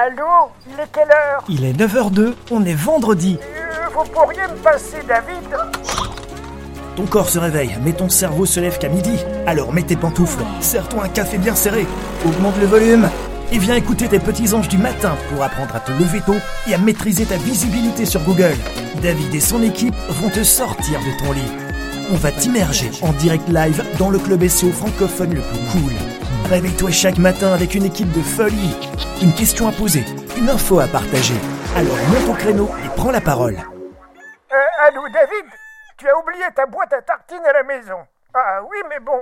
Allô Il est quelle heure Il est 9h02, on est vendredi. Euh, Vous pourriez me passer David Ton corps se réveille, mais ton cerveau se lève qu'à midi. Alors mets tes pantoufles, serre-toi un café bien serré, augmente le volume et viens écouter tes petits anges du matin pour apprendre à te lever tôt et à maîtriser ta visibilité sur Google. David et son équipe vont te sortir de ton lit. On va t'immerger en direct live dans le club SEO francophone le plus cool. Réveille-toi chaque matin avec une équipe de folie. Une question à poser, une info à partager. Alors monte au créneau et prends la parole. Euh, allô David Tu as oublié ta boîte à tartines à la maison. Ah oui, mais bon.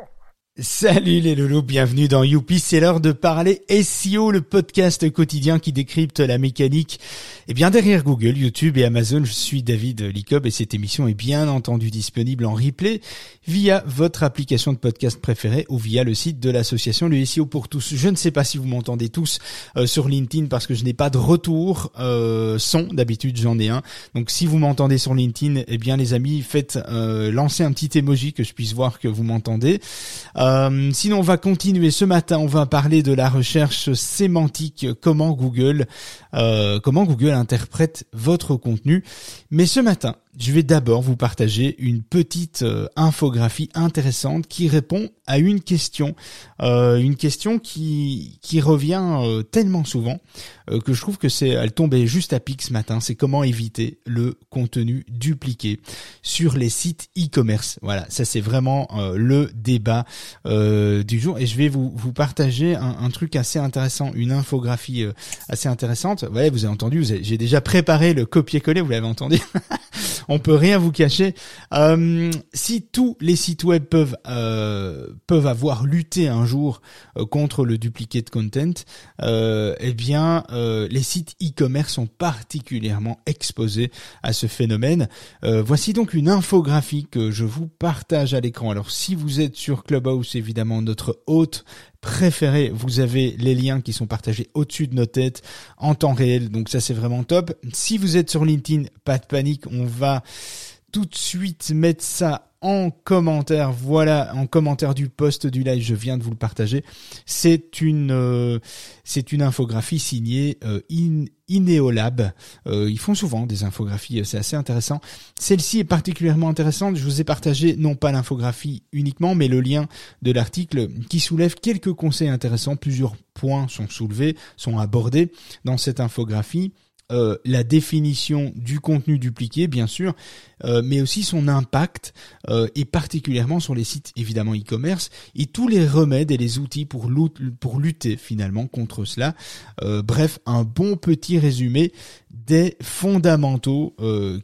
Salut les loulous, bienvenue dans Youpi, c'est l'heure de parler SEO, le podcast quotidien qui décrypte la mécanique. Et bien derrière Google, YouTube et Amazon, je suis David Licob et cette émission est bien entendu disponible en replay via votre application de podcast préférée ou via le site de l'association Le SEO pour tous. Je ne sais pas si vous m'entendez tous euh, sur LinkedIn parce que je n'ai pas de retour euh, son, d'habitude j'en ai un. Donc si vous m'entendez sur LinkedIn, eh bien les amis, faites euh, lancer un petit emoji que je puisse voir que vous m'entendez. Euh, sinon, on va continuer ce matin. On va parler de la recherche sémantique, comment Google, euh, comment Google interprète votre contenu. Mais ce matin, je vais d'abord vous partager une petite euh, infographie intéressante qui répond à une question, euh, une question qui qui revient euh, tellement souvent euh, que je trouve que c'est, elle tombait juste à pic ce matin. C'est comment éviter le contenu dupliqué sur les sites e-commerce. Voilà, ça c'est vraiment le débat du jour et je vais vous vous partager un, truc assez intéressant, une infographie assez intéressante. Ouais, vous avez entendu, j'ai déjà préparé le copier-coller, vous l'avez entendu. On peut rien vous cacher. Euh, si tous les sites web peuvent euh, peuvent avoir lutté un jour euh, contre le duplicate content, eh bien les sites e-commerce sont particulièrement exposés à ce phénomène. Voici donc une infographie que je vous partage à l'écran. Alors si vous êtes sur Clubhouse, évidemment notre hôte préféré, vous avez les liens qui sont partagés au-dessus de nos têtes en temps réel. Donc ça c'est vraiment top. Si vous êtes sur LinkedIn, pas de panique, on va tout de suite mettre ça en commentaire. Voilà, en commentaire du post du live, je viens de vous le partager. C'est une, euh, c'est une infographie signée euh, In- Ineolab. Euh, ils font souvent des infographies, euh, c'est assez intéressant. Celle-ci est particulièrement intéressante. Je vous ai partagé non pas l'infographie uniquement, mais le lien de l'article qui soulève quelques conseils intéressants. Plusieurs points sont soulevés, sont abordés dans cette infographie. Euh, la définition du contenu dupliqué, bien sûr, euh, mais aussi son impact, euh, et particulièrement sur les sites évidemment e-commerce, et tous les remèdes et les outils pour, lutter finalement contre cela. Bref, un bon petit résumé des fondamentaux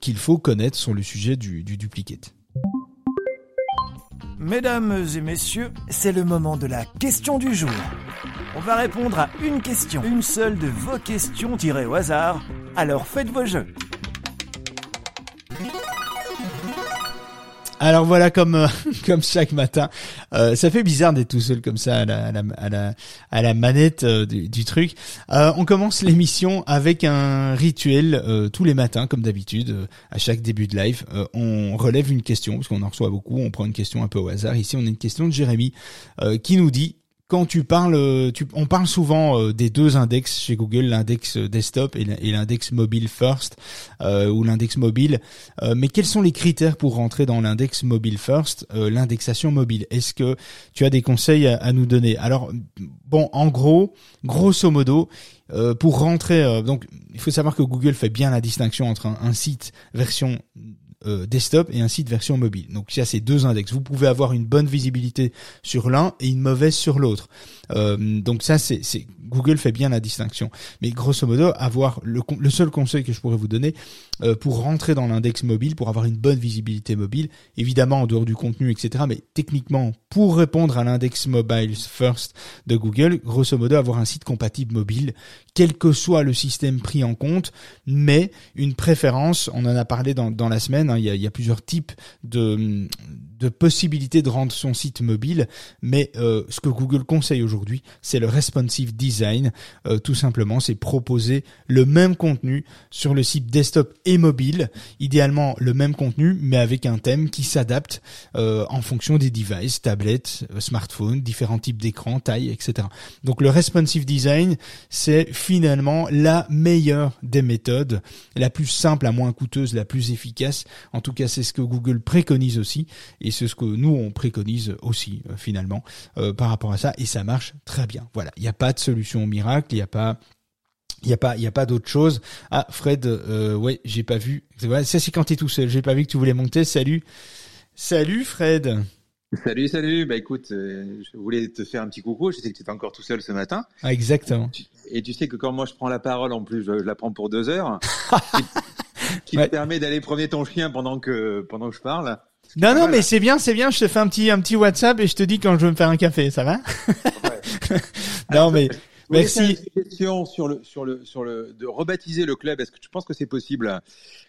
qu'il faut connaître sur le sujet du, du duplicate. Mesdames et messieurs, c'est le moment de la question du jour. On va répondre à une question, une seule de vos questions tirées au hasard. Alors faites vos jeux. Alors voilà, comme euh, comme chaque matin, euh, ça fait bizarre d'être tout seul comme ça à la à la à la, manette euh, du, du truc. On commence l'émission avec un rituel tous les matins, comme d'habitude, à chaque début de live. On relève une question parce qu'on en reçoit beaucoup. On prend une question un peu au hasard. Ici, on a une question de Jérémy qui nous dit quand tu parles, euh, tu, on parle souvent euh, des deux index chez Google, l'index desktop et l'index mobile first euh, ou l'index mobile. Euh, mais quels sont les critères pour rentrer dans l'index mobile first, euh, l'indexation mobile? Est-ce que tu as des conseils à, à nous donner? Alors bon, en gros, grosso modo, euh, pour rentrer, euh, donc il faut savoir que Google fait bien la distinction entre un site version euh, desktop et un site version mobile. Donc il y a ces deux index. Vous pouvez avoir une bonne visibilité sur l'un et une mauvaise sur l'autre. Euh, donc ça, c'est Google fait bien la distinction. Mais grosso modo, avoir le, le seul conseil que je pourrais vous donner pour rentrer dans l'index mobile, pour avoir une bonne visibilité mobile, évidemment en dehors du contenu, etc. Mais techniquement, pour répondre à l'index mobile first de Google, grosso modo, avoir un site compatible mobile, quel que soit le système pris en compte, mais une préférence, on en a parlé dans, dans la semaine, hein, il, y a, plusieurs types de, de possibilités de rendre son site mobile, mais euh, ce que Google conseille aujourd'hui, c'est le responsive design design. Euh, tout simplement, c'est proposer le même contenu sur le site desktop et mobile. Idéalement, le même contenu, mais avec un thème qui s'adapte euh, en fonction des devices, tablettes, euh, smartphones, différents types d'écrans, taille, etc. Donc le responsive design, c'est finalement la meilleure des méthodes, la plus simple, la moins coûteuse, la plus efficace. En tout cas, c'est ce que Google préconise aussi, et c'est ce que nous on préconise aussi finalement par rapport à ça, et ça marche très bien. Voilà, il n'y a pas de solution miracle, il n'y a pas il y a pas, il y a pas d'autre chose. Ah, Fred, euh, ouais, j'ai pas vu. Ça c'est quand t'es tout seul. J'ai pas vu que tu voulais monter. Salut, salut, Fred. Salut, salut. Bah écoute, euh, je voulais te faire un petit coucou. Je sais que tu étais encore tout seul ce matin. Ah, exactement. Et tu sais que quand moi je prends la parole, en plus, je, la prends pour deux heures, qui, te permet d'aller promener ton chien pendant que pendant que je parle. Non, non, mais c'est bien, c'est bien. Je te fais un petit un petit WhatsApp et je te dis quand je veux me faire un café. Ça va? Non, mais Merci. Une question sur le, sur le, sur le, de rebaptiser le club. Est-ce que tu penses que c'est possible?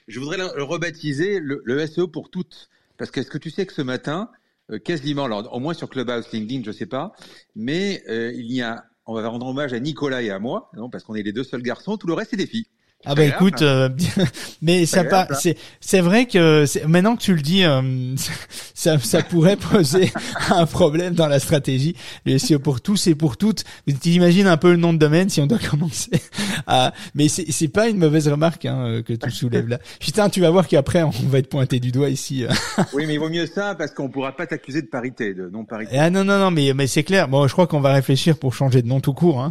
Je voudrais le rebaptiser le, SEO pour toutes. Parce que est-ce que tu sais que ce matin, euh, quasiment, alors au moins sur Clubhouse, LinkedIn, je sais pas, mais euh, il y a, on va rendre hommage à Nicolas et à moi, non, parce qu'on est les deux seuls garçons. Tout le reste c'est des filles. Ah bah écoute, euh, mais ça pas, c'est c'est vrai que maintenant que tu le dis, euh, ça ça pourrait poser un problème dans la stratégie. Le SEO pour tous et pour toutes. Tu imagines un peu le nom de domaine si on doit commencer à. Mais c'est c'est pas une mauvaise remarque hein, euh, que tu soulèves là. Putain, tu vas voir qu'après on va être pointé du doigt ici. oui, mais il vaut mieux ça parce qu'on pourra pas t'accuser de parité, de non parité. Ah non non non, mais mais c'est clair. Bon, je crois qu'on va réfléchir pour changer de nom tout court. Hein.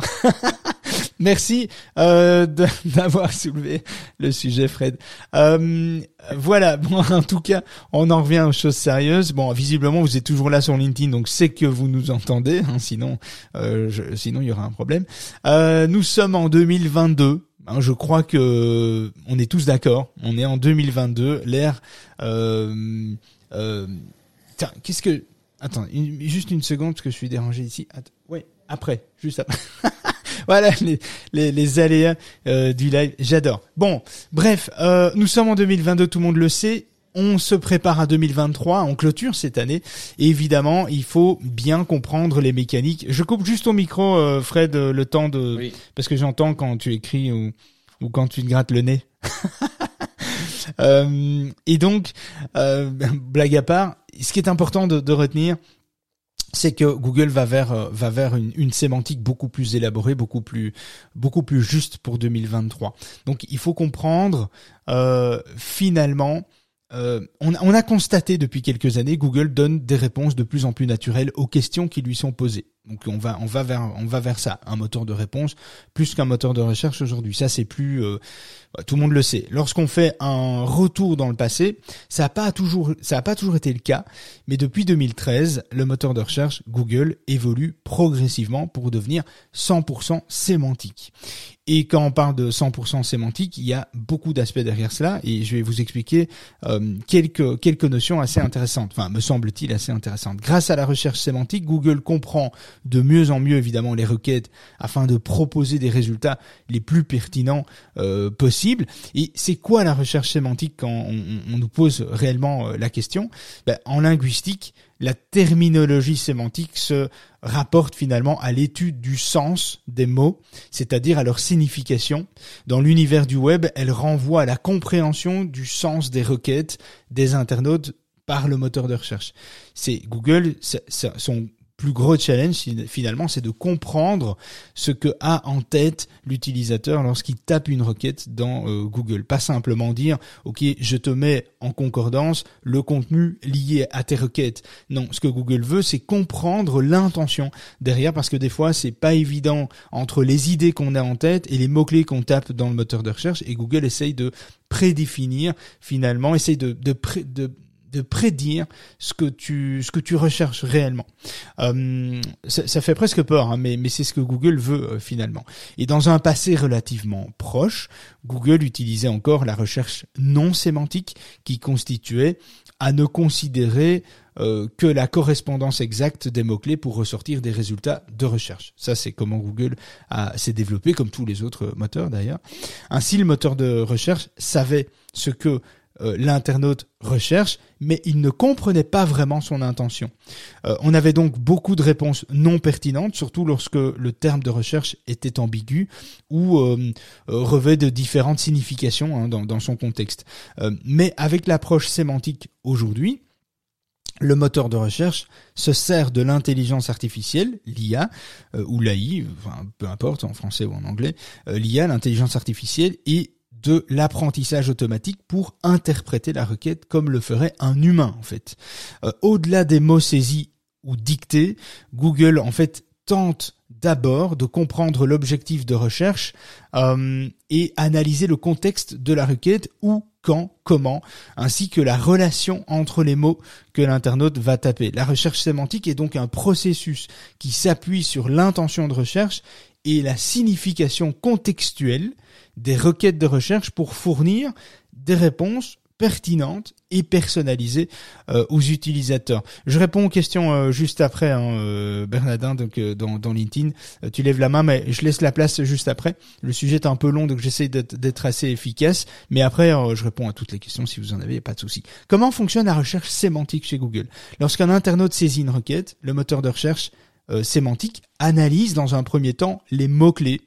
Merci euh, d'avoir soulevé le sujet, Fred. Euh, voilà. Bon, en tout cas, on en revient aux choses sérieuses. Bon, visiblement, vous êtes toujours là sur LinkedIn, donc c'est que vous nous entendez. Hein, sinon, euh, sinon il y aura un problème. Euh, nous sommes en 2022. Hein, je crois que on est tous d'accord. On est en 2022. L'ère. Euh, euh, qu'est-ce que Attends, juste une seconde parce que je suis dérangé ici. Ouais, après, juste après. voilà les, les, les aléas euh, du live. J'adore. Bon, bref, euh, nous sommes en 2022, tout le monde le sait. On se prépare à 2023, on clôture cette année. Et évidemment, il faut bien comprendre les mécaniques. Je coupe juste au micro, euh, Fred, le temps de... Parce que j'entends quand tu écris ou, ou quand tu te grattes le nez. et donc, blague à part, ce qui est important de, de retenir, c'est que Google va vers euh, va vers une, une, sémantique beaucoup plus élaborée, beaucoup plus beaucoup plus juste pour 2023. Donc il faut comprendre euh, finalement. Euh, on, on, a constaté depuis quelques années, Google donne des réponses de plus en plus naturelles aux questions qui lui sont posées. Donc on va on va vers on va vers ça, un moteur de réponse plus qu'un moteur de recherche aujourd'hui. Ça c'est plus euh, bah, tout le monde le sait. Lorsqu'on fait un retour dans le passé, ça a pas toujours ça a pas toujours été le cas, mais depuis 2013, le moteur de recherche Google évolue progressivement pour devenir 100% sémantique. Et quand on parle de 100% sémantique, il y a beaucoup d'aspects derrière cela et je vais vous expliquer euh, quelques quelques notions assez intéressantes. Enfin, me semble-t-il assez intéressantes. Grâce à la recherche sémantique, Google comprend de mieux en mieux évidemment les requêtes afin de proposer des résultats les plus pertinents euh, possibles. Et c'est quoi la recherche sémantique quand on, on nous pose réellement euh, la question? Ben, En linguistique, la terminologie sémantique se rapporte finalement à l'étude du sens des mots, c'est-à-dire à leur signification. Dans l'univers du web, elle renvoie à la compréhension du sens des requêtes des internautes par le moteur de recherche. C'est Google, son plus gros challenge finalement, c'est de comprendre ce que a en tête l'utilisateur lorsqu'il tape une requête dans euh, Google. Pas simplement dire, OK, je te mets en concordance le contenu lié à tes requêtes. Non, ce que Google veut, c'est comprendre l'intention derrière parce que des fois, c'est pas évident entre les idées qu'on a en tête et les mots-clés qu'on tape dans le moteur de recherche et Google essaye de prédéfinir finalement, essaye de, de, de de prédire ce que tu ce que tu recherches réellement. Euh, ça, fait presque peur, hein, mais mais c'est ce que Google veut euh, finalement. Et dans un passé relativement proche, Google utilisait encore la recherche non sémantique qui constituait à ne considérer euh, que la correspondance exacte des mots-clés pour ressortir des résultats de recherche. Ça, c'est comment Google s'est développé, comme tous les autres moteurs d'ailleurs. Ainsi, le moteur de recherche savait ce que euh, l'internaute recherche, mais il ne comprenait pas vraiment son intention. Euh, on avait donc beaucoup de réponses non pertinentes, surtout lorsque le terme de recherche était ambigu ou euh, revêt de différentes significations hein, dans, dans, son contexte. mais avec l'approche sémantique aujourd'hui, le moteur de recherche se sert de l'intelligence artificielle, l'IA, ou l'AI, enfin, peu importe en français ou en anglais, l'IA, l'intelligence artificielle, et de l'apprentissage automatique pour interpréter la requête comme le ferait un humain en fait. Euh, au-delà des mots saisis ou dictés, Google en fait tente d'abord de comprendre l'objectif de recherche euh, et analyser le contexte de la requête où, quand, comment, ainsi que la relation entre les mots que l'internaute va taper. La recherche sémantique est donc un processus qui s'appuie sur l'intention de recherche et la signification contextuelle des requêtes de recherche pour fournir des réponses pertinentes et personnalisées euh, aux utilisateurs. Je réponds aux questions euh, juste après, hein, euh, Bernardin, donc dans, dans, LinkedIn. tu lèves la main, mais je laisse la place juste après. Le sujet est un peu long, donc j'essaie d'être assez efficace. Mais après, je réponds à toutes les questions si vous en avez, pas de souci. Comment fonctionne la recherche sémantique chez Google? Lorsqu'un internaute saisit une requête, le moteur de recherche sémantique analyse dans un premier temps les mots-clés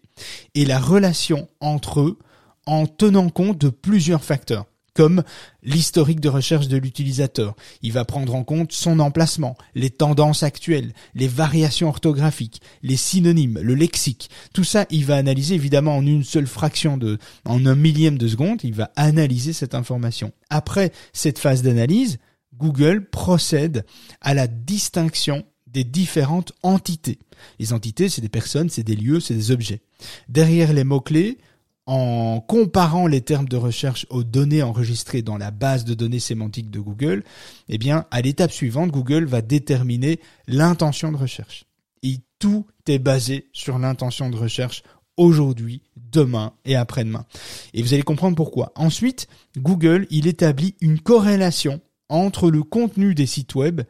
et la relation entre eux en tenant compte de plusieurs facteurs comme l'historique de recherche de l'utilisateur. Il va prendre en compte son emplacement, les tendances actuelles, les variations orthographiques, les synonymes, le lexique. Tout ça, il va analyser évidemment en une seule fraction de, en un millième de seconde, il va analyser cette information. Après cette phase d'analyse, Google procède à la distinction des différentes entités. Les entités, c'est des personnes, c'est des lieux, c'est des objets. Derrière les mots-clés, en comparant les termes de recherche aux données enregistrées dans la base de données sémantique de Google, eh bien, à l'étape suivante, Google va déterminer l'intention de recherche. Et tout est basé sur l'intention de recherche aujourd'hui, demain et après-demain. Et vous allez comprendre pourquoi. Ensuite, Google, il établit une corrélation entre le contenu des sites web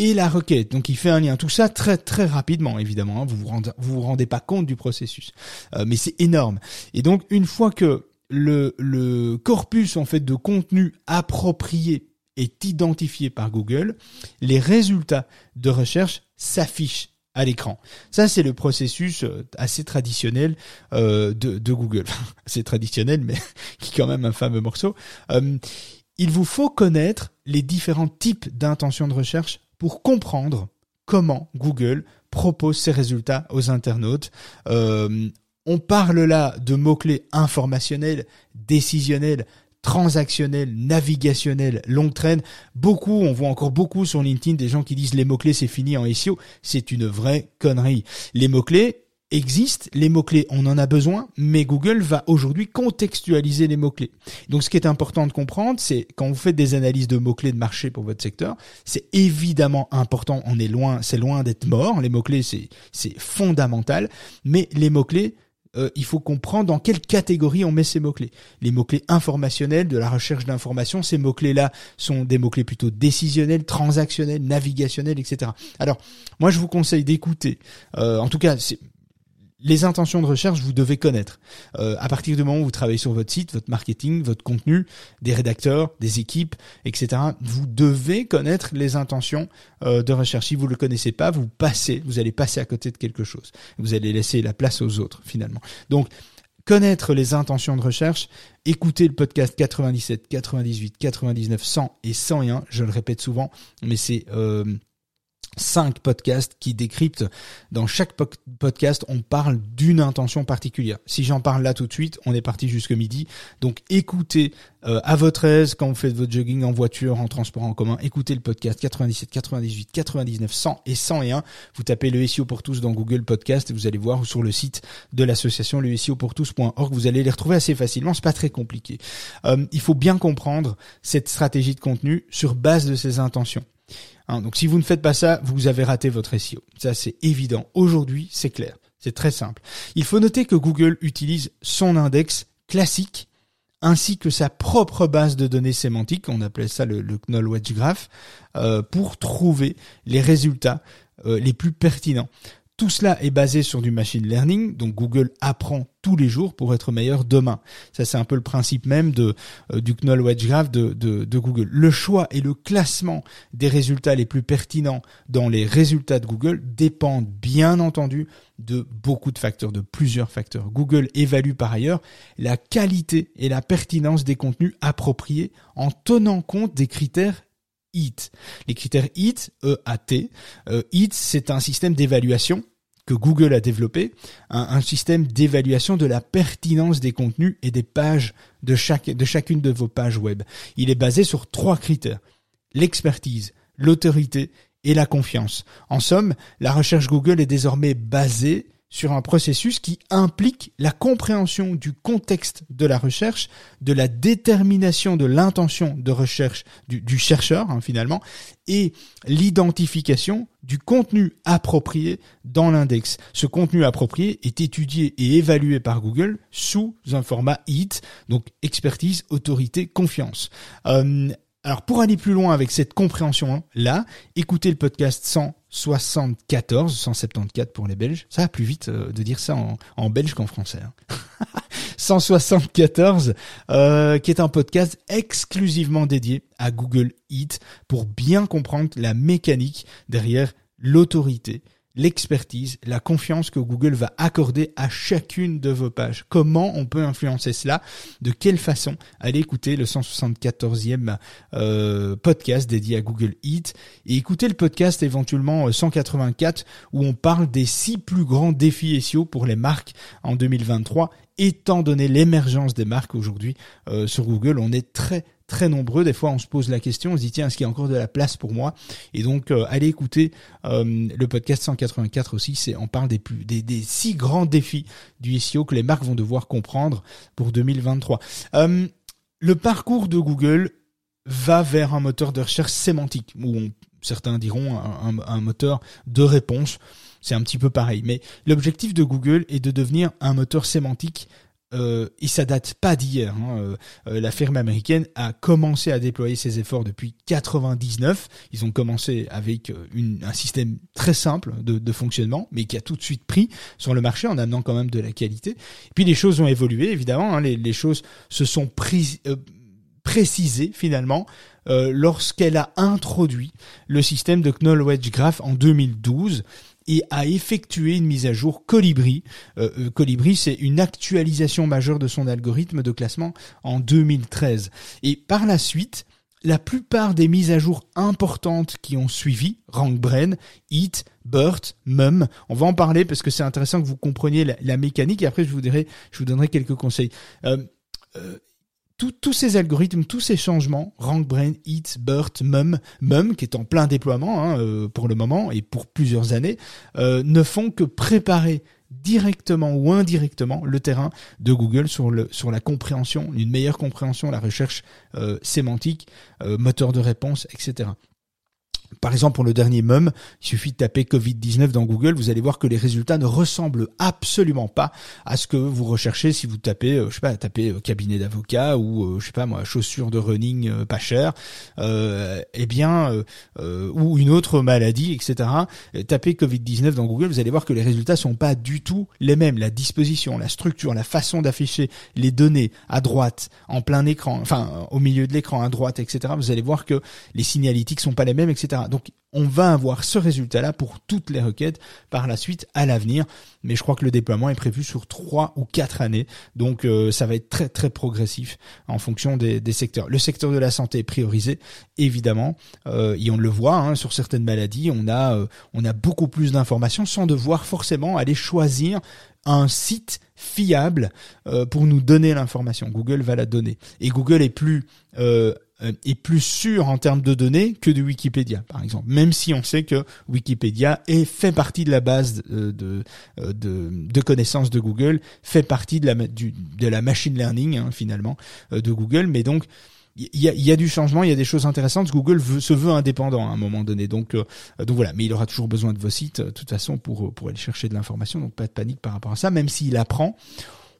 et la requête. Donc il fait un lien. Tout ça très très rapidement, évidemment. Hein. Vous vous rendez, vous rendez pas compte du processus, euh, mais c'est énorme. Et donc une fois que le, corpus en fait de contenu approprié est identifié par Google, les résultats de recherche s'affichent à l'écran. Ça, c'est le processus euh, assez traditionnel euh, de, Google. c'est traditionnel, mais qui est quand même un fameux morceau. Il vous faut connaître les différents types d'intentions de recherche pour comprendre comment Google propose ses résultats aux internautes. Euh, on parle là de mots-clés informationnels, décisionnels, transactionnels, navigationnels, longue traîne. Beaucoup, on voit encore beaucoup sur LinkedIn des gens qui disent les mots-clés c'est fini en SEO. C'est une vraie connerie. Les mots-clés, existent, les mots-clés, on en a besoin, mais Google va aujourd'hui contextualiser les mots-clés. Donc ce qui est important de comprendre, c'est quand vous faites des analyses de mots-clés de marché pour votre secteur, c'est évidemment important, on est loin, c'est loin d'être mort, les mots-clés c'est fondamental, mais les mots-clés euh, il faut comprendre dans quelle catégorie on met ces mots-clés. Les mots-clés informationnels, de la recherche d'informations, ces mots-clés-là sont des mots-clés plutôt décisionnels, transactionnels, navigationnels, etc. Alors, moi, je vous conseille d'écouter. Euh, en tout cas, c'est les intentions de recherche, vous devez connaître. Euh, à partir du moment où vous travaillez sur votre site, votre marketing, votre contenu, des rédacteurs, des équipes, etc., vous devez connaître les intentions euh, de recherche. Si vous ne le connaissez pas, vous passez, vous allez passer à côté de quelque chose. Vous allez laisser la place aux autres, finalement. Donc, connaître les intentions de recherche, écouter le podcast 97, 98, 99, 100 et 101, je le répète souvent, mais c'est... Euh, cinq podcasts qui décryptent. Dans chaque podcast, on parle d'une intention particulière. Si j'en parle là tout de suite, on est parti jusque midi. Donc écoutez euh, à votre aise quand vous faites votre jogging en voiture, en transport en commun. Écoutez le podcast 97, 98, 99, 100 et 101. Vous tapez le SEO pour tous dans Google Podcast et vous allez voir sur le site de l'association le SEO pour tous.org. Vous allez les retrouver assez facilement. C'est pas très compliqué. Euh, il faut bien comprendre cette stratégie de contenu sur base de ses intentions. Hein, donc si vous ne faites pas ça, vous avez raté votre SEO. Ça c'est évident. Aujourd'hui, c'est clair. C'est très simple. Il faut noter que Google utilise son index classique ainsi que sa propre base de données sémantique, on appelle ça le, le Knoll Wedge Graph, euh, pour trouver les résultats euh, les plus pertinents. Tout cela est basé sur du machine learning, donc Google apprend tous les jours pour être meilleur demain. Ça, c'est un peu le principe même de euh, du Knoll Wedge Graph de, de, Google. Le choix et le classement des résultats les plus pertinents dans les résultats de Google dépendent bien entendu de beaucoup de facteurs, de plusieurs facteurs. Google évalue par ailleurs la qualité et la pertinence des contenus appropriés en tenant compte des critères EAT. Les critères EAT, E-A-T, euh, c'est un système d'évaluation Google a développé, un, système d'évaluation de la pertinence des contenus et des pages de chacune de vos pages web. Il est basé sur trois critères. L'expertise, l'autorité et la confiance. En somme, la recherche Google est désormais basée sur un processus qui implique la compréhension du contexte de la recherche, de la détermination de l'intention de recherche du, chercheur hein, finalement, et l'identification du contenu approprié dans l'index. Ce contenu approprié est étudié et évalué par Google sous un format HIT, donc expertise, autorité, confiance. Euh, alors pour aller plus loin avec cette compréhension là, écoutez le podcast 174, 174 pour les Belges. Ça va plus vite euh, de dire ça en, belge qu'en français. 174, hein. euh, qui est un podcast exclusivement dédié à Google Eat pour bien comprendre la mécanique derrière l'autorité, l'expertise, la confiance que Google va accorder à chacune de vos pages. Comment on peut influencer cela? De quelle façon? Allez écouter le 174e euh, podcast dédié à Google Eat et écoutez le podcast éventuellement 184 euh, où on parle des six plus grands défis SEO pour les marques en 2023 étant donné l'émergence des marques aujourd'hui euh, sur Google, on est très très nombreux. Des fois, on se pose la question, on se dit tiens, est-ce qu'il y a encore de la place pour moi? Et donc, euh, allez écouter euh, le podcast 184 aussi. C'est on parle des plus des, six grands défis du SEO que les marques vont devoir comprendre pour 2023. Euh, le parcours de Google va vers un moteur de recherche sémantique, ou certains diront un, un moteur de réponse. C'est un petit peu pareil. Mais l'objectif de Google est de devenir un moteur sémantique euh, et ça date pas d'hier. Hein. Euh, euh, la firme américaine a commencé à déployer ses efforts depuis 99. Ils ont commencé avec euh, une, un système très simple de, de, fonctionnement, mais qui a tout de suite pris sur le marché en amenant quand même de la qualité. Et puis les choses ont évolué, évidemment. Hein. les, les, choses se sont prises précisées finalement lorsqu'elle a introduit le système de Knoll Wedge Graph en 2012 et a effectué une mise à jour Colibri. Euh, euh, Colibri, c'est une actualisation majeure de son algorithme de classement en 2013. Et par la suite, la plupart des mises à jour importantes qui ont suivi, RankBrain, Eat, BERT, Mum, on va en parler parce que c'est intéressant que vous compreniez la, mécanique et après je vous, donnerai quelques conseils. Euh tous ces algorithmes, tous ces changements, RankBrain, Eat, BERT, Mum, Mum, qui est en plein déploiement hein, euh, pour le moment et pour plusieurs années, euh, ne font que préparer directement ou indirectement le terrain de Google sur la compréhension, une meilleure compréhension, la recherche euh, sémantique, moteur de réponse, etc. Par exemple, pour le dernier MUM, il suffit de taper Covid-19 dans Google, vous allez voir que les résultats ne ressemblent absolument pas à ce que vous recherchez si vous tapez, euh, je sais pas, tapez euh, cabinet d'avocat ou euh, je sais pas moi, chaussures de running pas chères, euh, eh bien, ou une autre maladie, etc. Tapez Covid-19 dans Google, vous allez voir que les résultats sont pas du tout les mêmes. La disposition, la structure, la façon d'afficher les données à droite, en plein écran, enfin au milieu de l'écran à droite, etc. Vous allez voir que les signalétiques sont pas les mêmes, etc. Donc on va avoir ce résultat-là pour toutes les requêtes par la suite à l'avenir. Mais je crois que le déploiement est prévu sur trois ou quatre années. Donc euh, ça va être très très progressif en fonction des, secteurs. Le secteur de la santé est priorisé, évidemment. Euh, et on le voit hein, sur certaines maladies, on a, euh, on a beaucoup plus d'informations sans devoir forcément aller choisir un site fiable pour nous donner l'information. Google va la donner. Et Google est plus est plus sûr en termes de données que de Wikipédia, par exemple. Même si on sait que Wikipédia est fait partie de la base euh, de, euh, de, de connaissances de Google, fait partie de la, du, de la machine learning hein, finalement de Google, mais donc il y a, y a, du changement, il y a des choses intéressantes. Google veut, se veut indépendant à un moment donné, donc donc voilà. Mais il aura toujours besoin de vos sites, de toute façon, pour pour aller chercher de l'information. Donc pas de panique par rapport à ça. Même s'il apprend,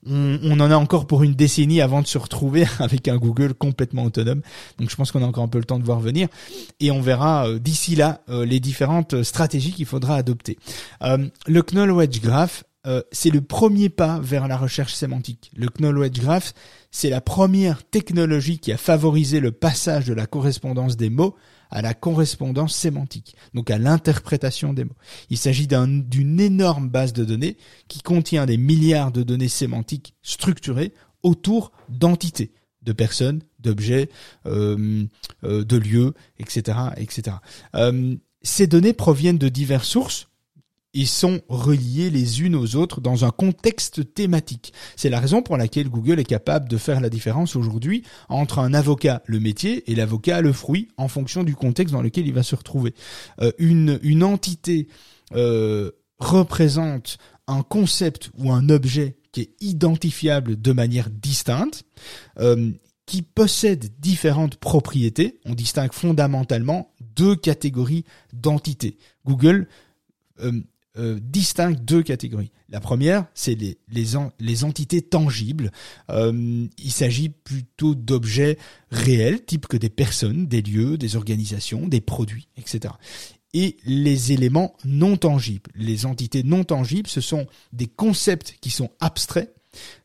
on, en a encore pour une décennie avant de se retrouver avec un Google complètement autonome. Donc je pense qu'on a encore un peu le temps de voir venir et on verra euh, d'ici là euh, les différentes stratégies qu'il faudra adopter. Euh, le Knoll Wedge Graph, c'est le premier pas vers la recherche sémantique. Le Knoll Wedge Graph, c'est la première technologie qui a favorisé le passage de la correspondance des mots à la correspondance sémantique, donc à l'interprétation des mots. Il s'agit d'une énorme base de données qui contient des milliards de données sémantiques structurées autour d'entités, de personnes, d'objets, euh, euh, de lieux, etc., etc. Euh, ces données proviennent de diverses sources, ils sont reliés les unes aux autres dans un contexte thématique. C'est la raison pour laquelle Google est capable de faire la différence aujourd'hui entre un avocat, le métier, et l'avocat, le fruit, en fonction du contexte dans lequel il va se retrouver. Euh, une, entité euh, représente un concept ou un objet qui est identifiable de manière distincte, euh, qui possède différentes propriétés. On distingue fondamentalement deux catégories d'entités. Google distingue deux catégories. La première, c'est les, entités tangibles. Euh, il s'agit plutôt d'objets réels, type que des personnes, des lieux, des organisations, des produits, etc. Et les éléments non tangibles. Les entités non tangibles, ce sont des concepts qui sont abstraits,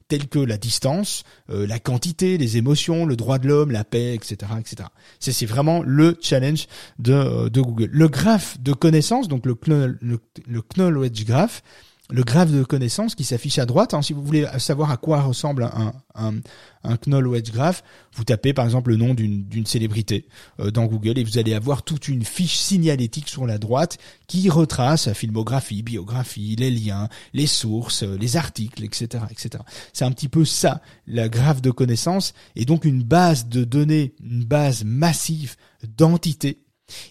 tels que la distance, euh, la quantité, les émotions, le droit de l'homme, la paix, etc., etc. C'est vraiment le challenge de, euh, Google. Le graphe de connaissances, donc le, le, le Knowledge Graph, le graphe de connaissances qui s'affiche à droite. Hein, si vous voulez savoir à quoi ressemble un, un, un Knoll Wedge Graph, vous tapez par exemple le nom d'une célébrité euh, dans Google et vous allez avoir toute une fiche signalétique sur la droite qui retrace sa filmographie, biographie, les liens, les sources, euh, les articles, etc., etc. C'est un petit peu ça, la graphe de connaissances, et donc une base de données, une base massive d'entités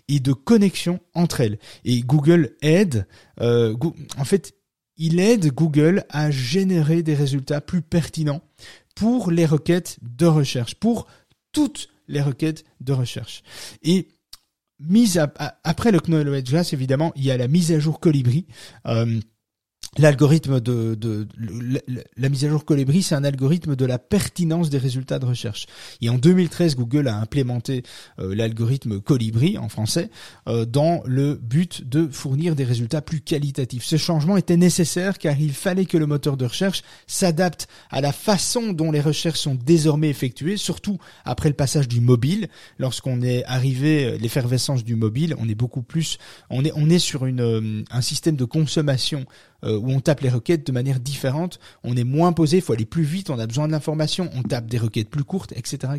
et de connexions entre elles. Et Google aide, euh, en fait, il aide Google à générer des résultats plus pertinents pour les requêtes de recherche, pour toutes les requêtes de recherche. Et mise après le Knowledge Graph, évidemment, il y a la mise à jour Colibri. Euh, L'algorithme de, de, la, mise à jour Colibri, c'est un algorithme de la pertinence des résultats de recherche. Et en 2013, Google a implémenté euh, l'algorithme Colibri en français euh, dans le but de fournir des résultats plus qualitatifs. Ce changement était nécessaire car il fallait que le moteur de recherche s'adapte à la façon dont les recherches sont désormais effectuées, surtout après le passage du mobile. Lorsqu'on est arrivé euh, l'effervescence du mobile, on est beaucoup plus, on est on est sur une un système de consommation où on tape les requêtes de manière différente, on est moins posé, il faut aller plus vite, on a besoin de l'information, on tape des requêtes plus courtes, etc.,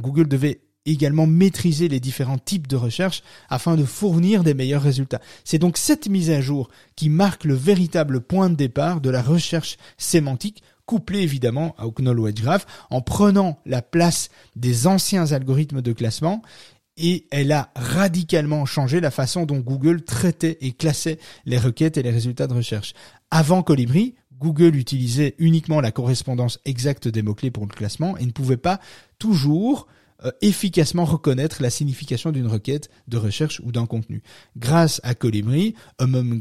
Google devait également maîtriser les différents types de recherche afin de fournir des meilleurs résultats. C'est donc cette mise à jour qui marque le véritable point de départ de la recherche sémantique couplée évidemment au Knowledge Graph en prenant la place des anciens algorithmes de classement et elle a radicalement changé la façon dont Google traitait et classait les requêtes et les résultats de recherche. Avant Colibri, Google utilisait uniquement la correspondance exacte des mots-clés pour le classement et ne pouvait pas toujours euh, efficacement reconnaître la signification d'une requête de recherche ou d'un contenu. Grâce à Colibri, Hummum,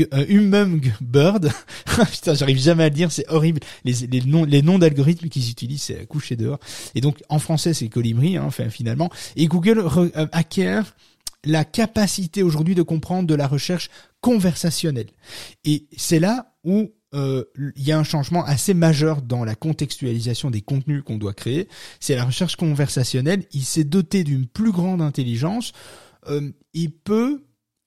euh, Bird. Putain, j'arrive jamais à le dire, c'est horrible. Les, noms, les noms d'algorithmes qu'ils utilisent, c'est coucher dehors. Et donc, en français, c'est Colibri, hein, enfin, finalement. Et Google euh, acquiert la capacité aujourd'hui de comprendre de la recherche conversationnelle. Et c'est là où euh, il y a un changement assez majeur dans la contextualisation des contenus qu'on doit créer. C'est la recherche conversationnelle. Il s'est doté d'une plus grande intelligence. Il peut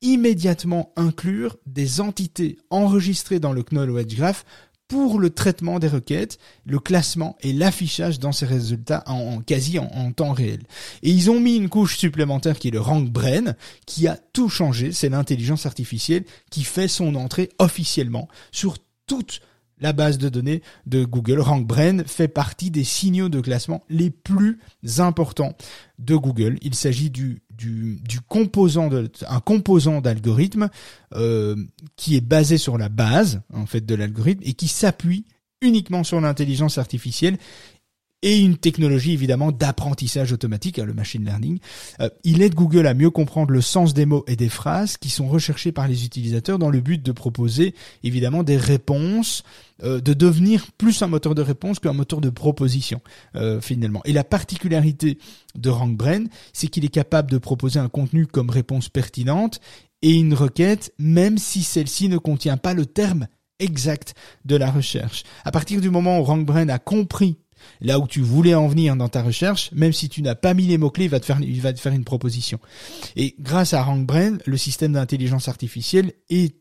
immédiatement inclure des entités enregistrées dans le Knowledge Graph pour le traitement des requêtes, le classement et l'affichage dans ces résultats en, quasi en, temps réel. Et ils ont mis une couche supplémentaire qui est le Rank Brain, qui a tout changé. C'est l'intelligence artificielle qui fait son entrée officiellement sur toute la base de données de Google. RankBrain fait partie des signaux de classement les plus importants de Google. Il s'agit du, du, du, composant de, un composant d'algorithme euh, qui est basé sur la base en fait de l'algorithme et qui s'appuie uniquement sur l'intelligence artificielle et une technologie évidemment d'apprentissage automatique, hein, le machine learning. Euh, il aide Google à mieux comprendre le sens des mots et des phrases qui sont recherchés par les utilisateurs dans le but de proposer évidemment des réponses, euh, de devenir plus un moteur de réponse qu'un moteur de proposition euh, finalement. Et la particularité de RankBrain, c'est qu'il est capable de proposer un contenu comme réponse pertinente et une requête, même si celle-ci ne contient pas le terme exact de la recherche. À partir du moment où RankBrain a compris là où tu voulais en venir dans ta recherche, même si tu n'as pas mis les mots-clés, il va te faire, il va te faire une proposition. Et grâce à RankBrain, le système d'intelligence artificielle est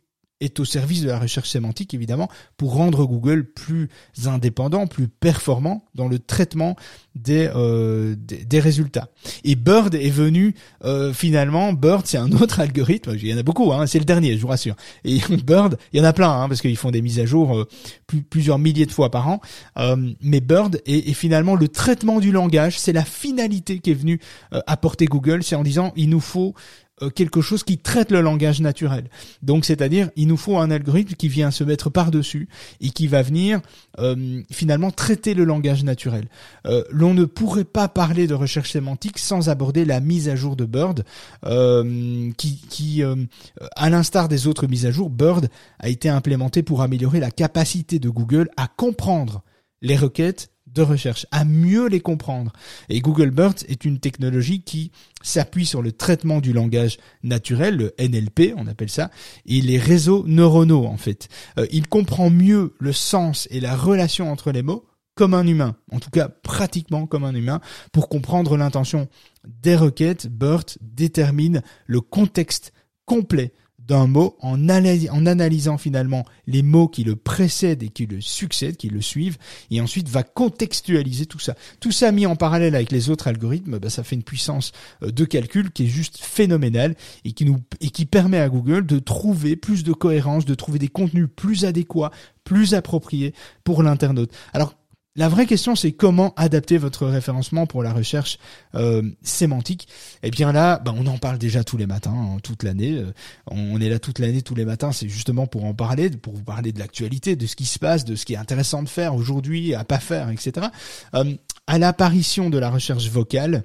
est au service de la recherche sémantique, évidemment, pour rendre Google plus indépendant, plus performant dans le traitement des, euh, des, résultats. Et Bird est venu, euh, finalement, Bird, c'est un autre algorithme, il y en a beaucoup, hein, c'est le dernier, je vous rassure. Et Bird, il y en a plein, hein, parce qu'ils font des mises à jour euh, plusieurs milliers de fois par an. mais Bird est, finalement le traitement du langage, c'est la finalité qui est venue apporter Google, c'est en disant, il nous faut euh, quelque chose qui traite le langage naturel. Donc c'est-à-dire il nous faut un algorithme qui vient se mettre par-dessus et qui va venir euh, finalement traiter le langage naturel. Euh, l'on ne pourrait pas parler de recherche sémantique sans aborder la mise à jour de Bird, qui, qui à l'instar des autres mises à jour, Bird a été implémenté pour améliorer la capacité de Google à comprendre les requêtes de recherche, à mieux les comprendre. Et Google BERT est une technologie qui s'appuie sur le traitement du langage naturel, le NLP, on appelle ça, et les réseaux neuronaux, en fait. Euh, il comprend mieux le sens et la relation entre les mots comme un humain, en tout cas pratiquement comme un humain, pour comprendre l'intention des requêtes, BERT détermine le contexte complet d'un mot en, analysant finalement les mots qui le précèdent et qui le succèdent, qui le suivent, et ensuite va contextualiser tout ça. Tout ça mis en parallèle avec les autres algorithmes, bah, ça fait une puissance euh, de calcul qui est juste phénoménale et qui nous et qui permet à Google de trouver plus de cohérence, de trouver des contenus plus adéquats, plus appropriés pour l'internaute. Alors la vraie question, c'est comment adapter votre référencement pour la recherche euh, sémantique. Eh bien là, ben, on en parle déjà tous les matins, hein, toute l'année. Euh, on est là toute l'année, tous les matins. C'est justement pour en parler, pour vous parler de l'actualité, de ce qui se passe, de ce qui est intéressant de faire aujourd'hui, à pas faire, etc. Euh, à l'apparition de la recherche vocale,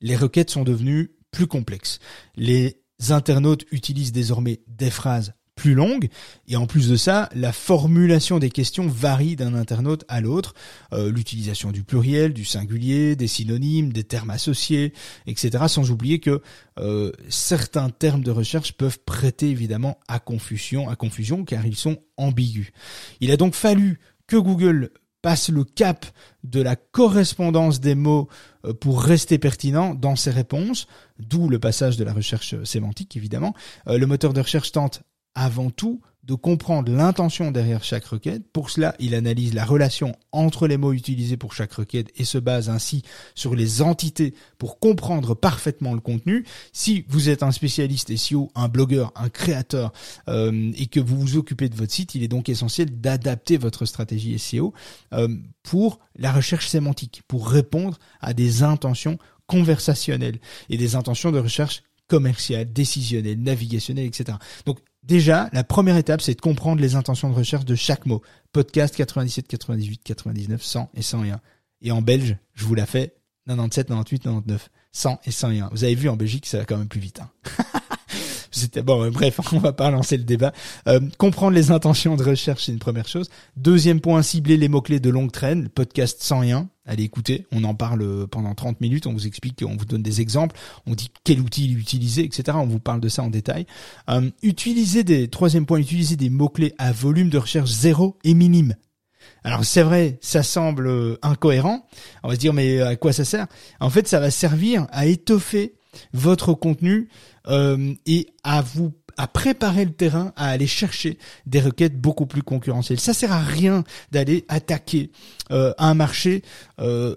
les requêtes sont devenues plus complexes. Les internautes utilisent désormais des phrases plus longue. Et en plus de ça, la formulation des questions varie d'un internaute à l'autre. Euh, l'utilisation du pluriel, du singulier, des synonymes, des termes associés, etc. Sans oublier que euh, certains termes de recherche peuvent prêter évidemment à confusion, à confusion car ils sont ambigus. Il a donc fallu que Google passe le cap de la correspondance des mots euh, pour rester pertinent dans ses réponses, d'où le passage de la recherche sémantique évidemment. le moteur de recherche tente avant tout de comprendre l'intention derrière chaque requête. Pour cela, il analyse la relation entre les mots utilisés pour chaque requête et se base ainsi sur les entités pour comprendre parfaitement le contenu. Si vous êtes un spécialiste SEO, un blogueur, un créateur euh, et que vous vous occupez de votre site, il est donc essentiel d'adapter votre stratégie SEO euh, pour la recherche sémantique, pour répondre à des intentions conversationnelles et des intentions de recherche commerciale, décisionnelle, navigationnelle, etc. Donc Déjà, la première étape, c'est de comprendre les intentions de recherche de chaque mot. Podcast 97, 98, 99, 100 et 101. Et en belge, je vous la fais 97, 98, 99, 100 et 101. Vous avez vu, en Belgique, ça va quand même plus vite. Hein. C'était bon, bref, on va pas lancer le débat. Euh, comprendre les intentions de recherche, c'est une première chose. Deuxième point, cibler les mots-clés de longue traîne, le podcast 101. Allez écouter, on en parle pendant 30 minutes, on vous explique, on vous donne des exemples, on dit quel outil utiliser, etc. On vous parle de ça en détail. Euh, utiliser des, troisième point, utiliser des mots-clés à volume de recherche zéro et minime. Alors c'est vrai, ça semble euh, incohérent. On va se dire mais à quoi ça sert? En fait, ça va servir à étoffer votre contenu euh, et à vous à préparer le terrain à aller chercher des requêtes beaucoup plus concurrentielles. Ça sert à rien d'aller attaquer euh, un marché euh,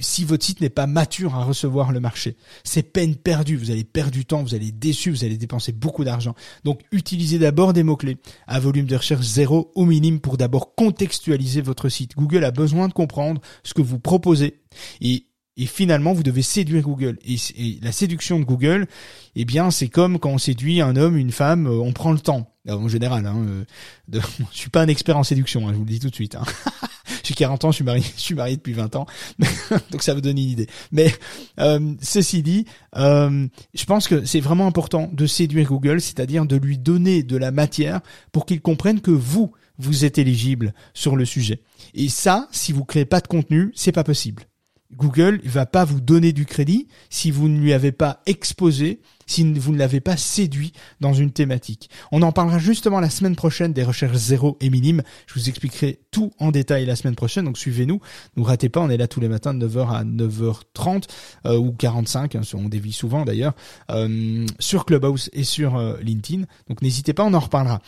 si votre site n'est pas mature à recevoir le marché. C'est peine perdue. Vous allez perdre du temps, vous allez déçu, vous allez dépenser beaucoup d'argent. Donc utilisez d'abord des mots-clés à volume de recherche zéro au minimum pour d'abord contextualiser votre site. Google a besoin de comprendre ce que vous proposez et et finalement, vous devez séduire Google. Et, la séduction de Google, eh bien, c'est comme quand on séduit un homme, une femme, euh, on prend le temps. en général, hein, euh, je suis pas un expert en séduction, hein, je vous le dis tout de suite. Hein. J'ai 40 ans, je suis marié, depuis 20 ans, donc ça vous donne une idée. Mais euh, ceci dit, euh, je pense que c'est vraiment important de séduire Google, c'est-à-dire de lui donner de la matière pour qu'il comprenne que vous, vous êtes éligible sur le sujet. Et ça, si vous créez pas de contenu, c'est pas possible. Google ne va pas vous donner du crédit si vous ne lui avez pas exposé, si vous ne l'avez pas séduit dans une thématique. On en parlera justement la semaine prochaine des recherches zéro et minimes. Je vous expliquerai tout en détail la semaine prochaine, donc suivez-nous. Ne ratez pas, on est là tous les matins de 9h à 9h30 euh, ou 45, hein, on dévie souvent d'ailleurs, euh, sur Clubhouse et sur euh, LinkedIn. Donc n'hésitez pas, on en reparlera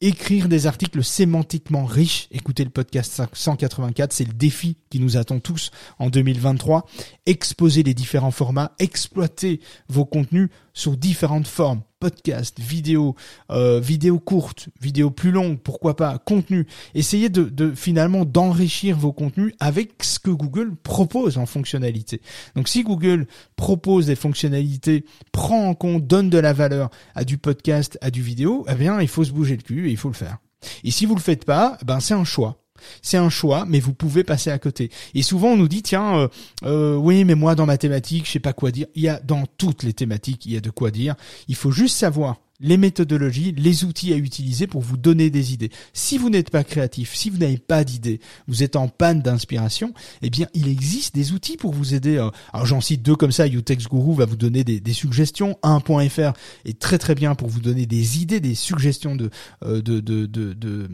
écrire des articles sémantiquement riches. Écoutez le podcast 184, c'est le défi qui nous attend tous en 2023. Exposer les différents formats, exploiter vos contenus sous différentes formes podcast, vidéo, euh, vidéo courte, vidéo plus longue, pourquoi pas, contenu. Essayez de, finalement d'enrichir vos contenus avec ce que Google propose en fonctionnalité. Donc si Google propose des fonctionnalités, prend en compte, donne de la valeur à du podcast, à du vidéo, eh bien il faut se bouger le cul et il faut le faire. Et si vous le faites pas, ben c'est un choix. C'est un choix, mais vous pouvez passer à côté. Et souvent on nous dit tiens, euh, euh, oui, mais moi dans ma thématique, je sais pas quoi dire. Il y a dans toutes les thématiques, il y a de quoi dire. Il faut juste savoir les méthodologies, les outils à utiliser pour vous donner des idées. Si vous n'êtes pas créatif, si vous n'avez pas d'idées, vous êtes en panne d'inspiration, eh bien, il existe des outils pour vous aider. Euh, alors, j'en cite deux comme ça. Utex Guru va vous donner des, des suggestions. 1.fr est très très bien pour vous donner des idées, des suggestions de euh, de, de, de, de,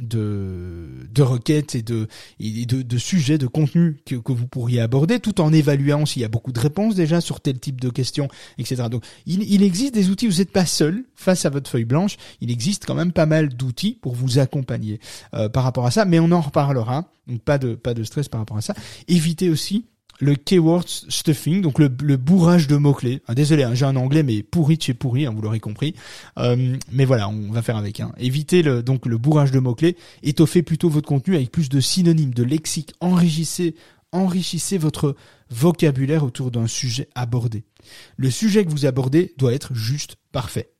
de, requêtes et de, et de, de sujets, de contenus que, que vous pourriez aborder, tout en évaluant s'il y a beaucoup de réponses déjà sur tel type de questions, etc. Donc, il, il existe des outils. Vous n'êtes pas seul face à votre feuille blanche, il existe quand même pas mal d'outils pour vous accompagner euh, par rapport à ça, mais on en reparlera. Donc pas de pas de stress par rapport à ça. Évitez aussi le keyword stuffing, donc le, bourrage de mots-clés. Ah, désolé, hein, j'ai un anglais mais pourri de chez pourri, hein, vous l'aurez compris. Euh, mais voilà, on va faire avec. Hein. Évitez le, donc le bourrage de mots-clés. Étoffez plutôt votre contenu avec plus de synonymes, de lexique. Enrichissez, enrichissez votre vocabulaire autour d'un sujet abordé. Le sujet que vous abordez doit être juste parfait.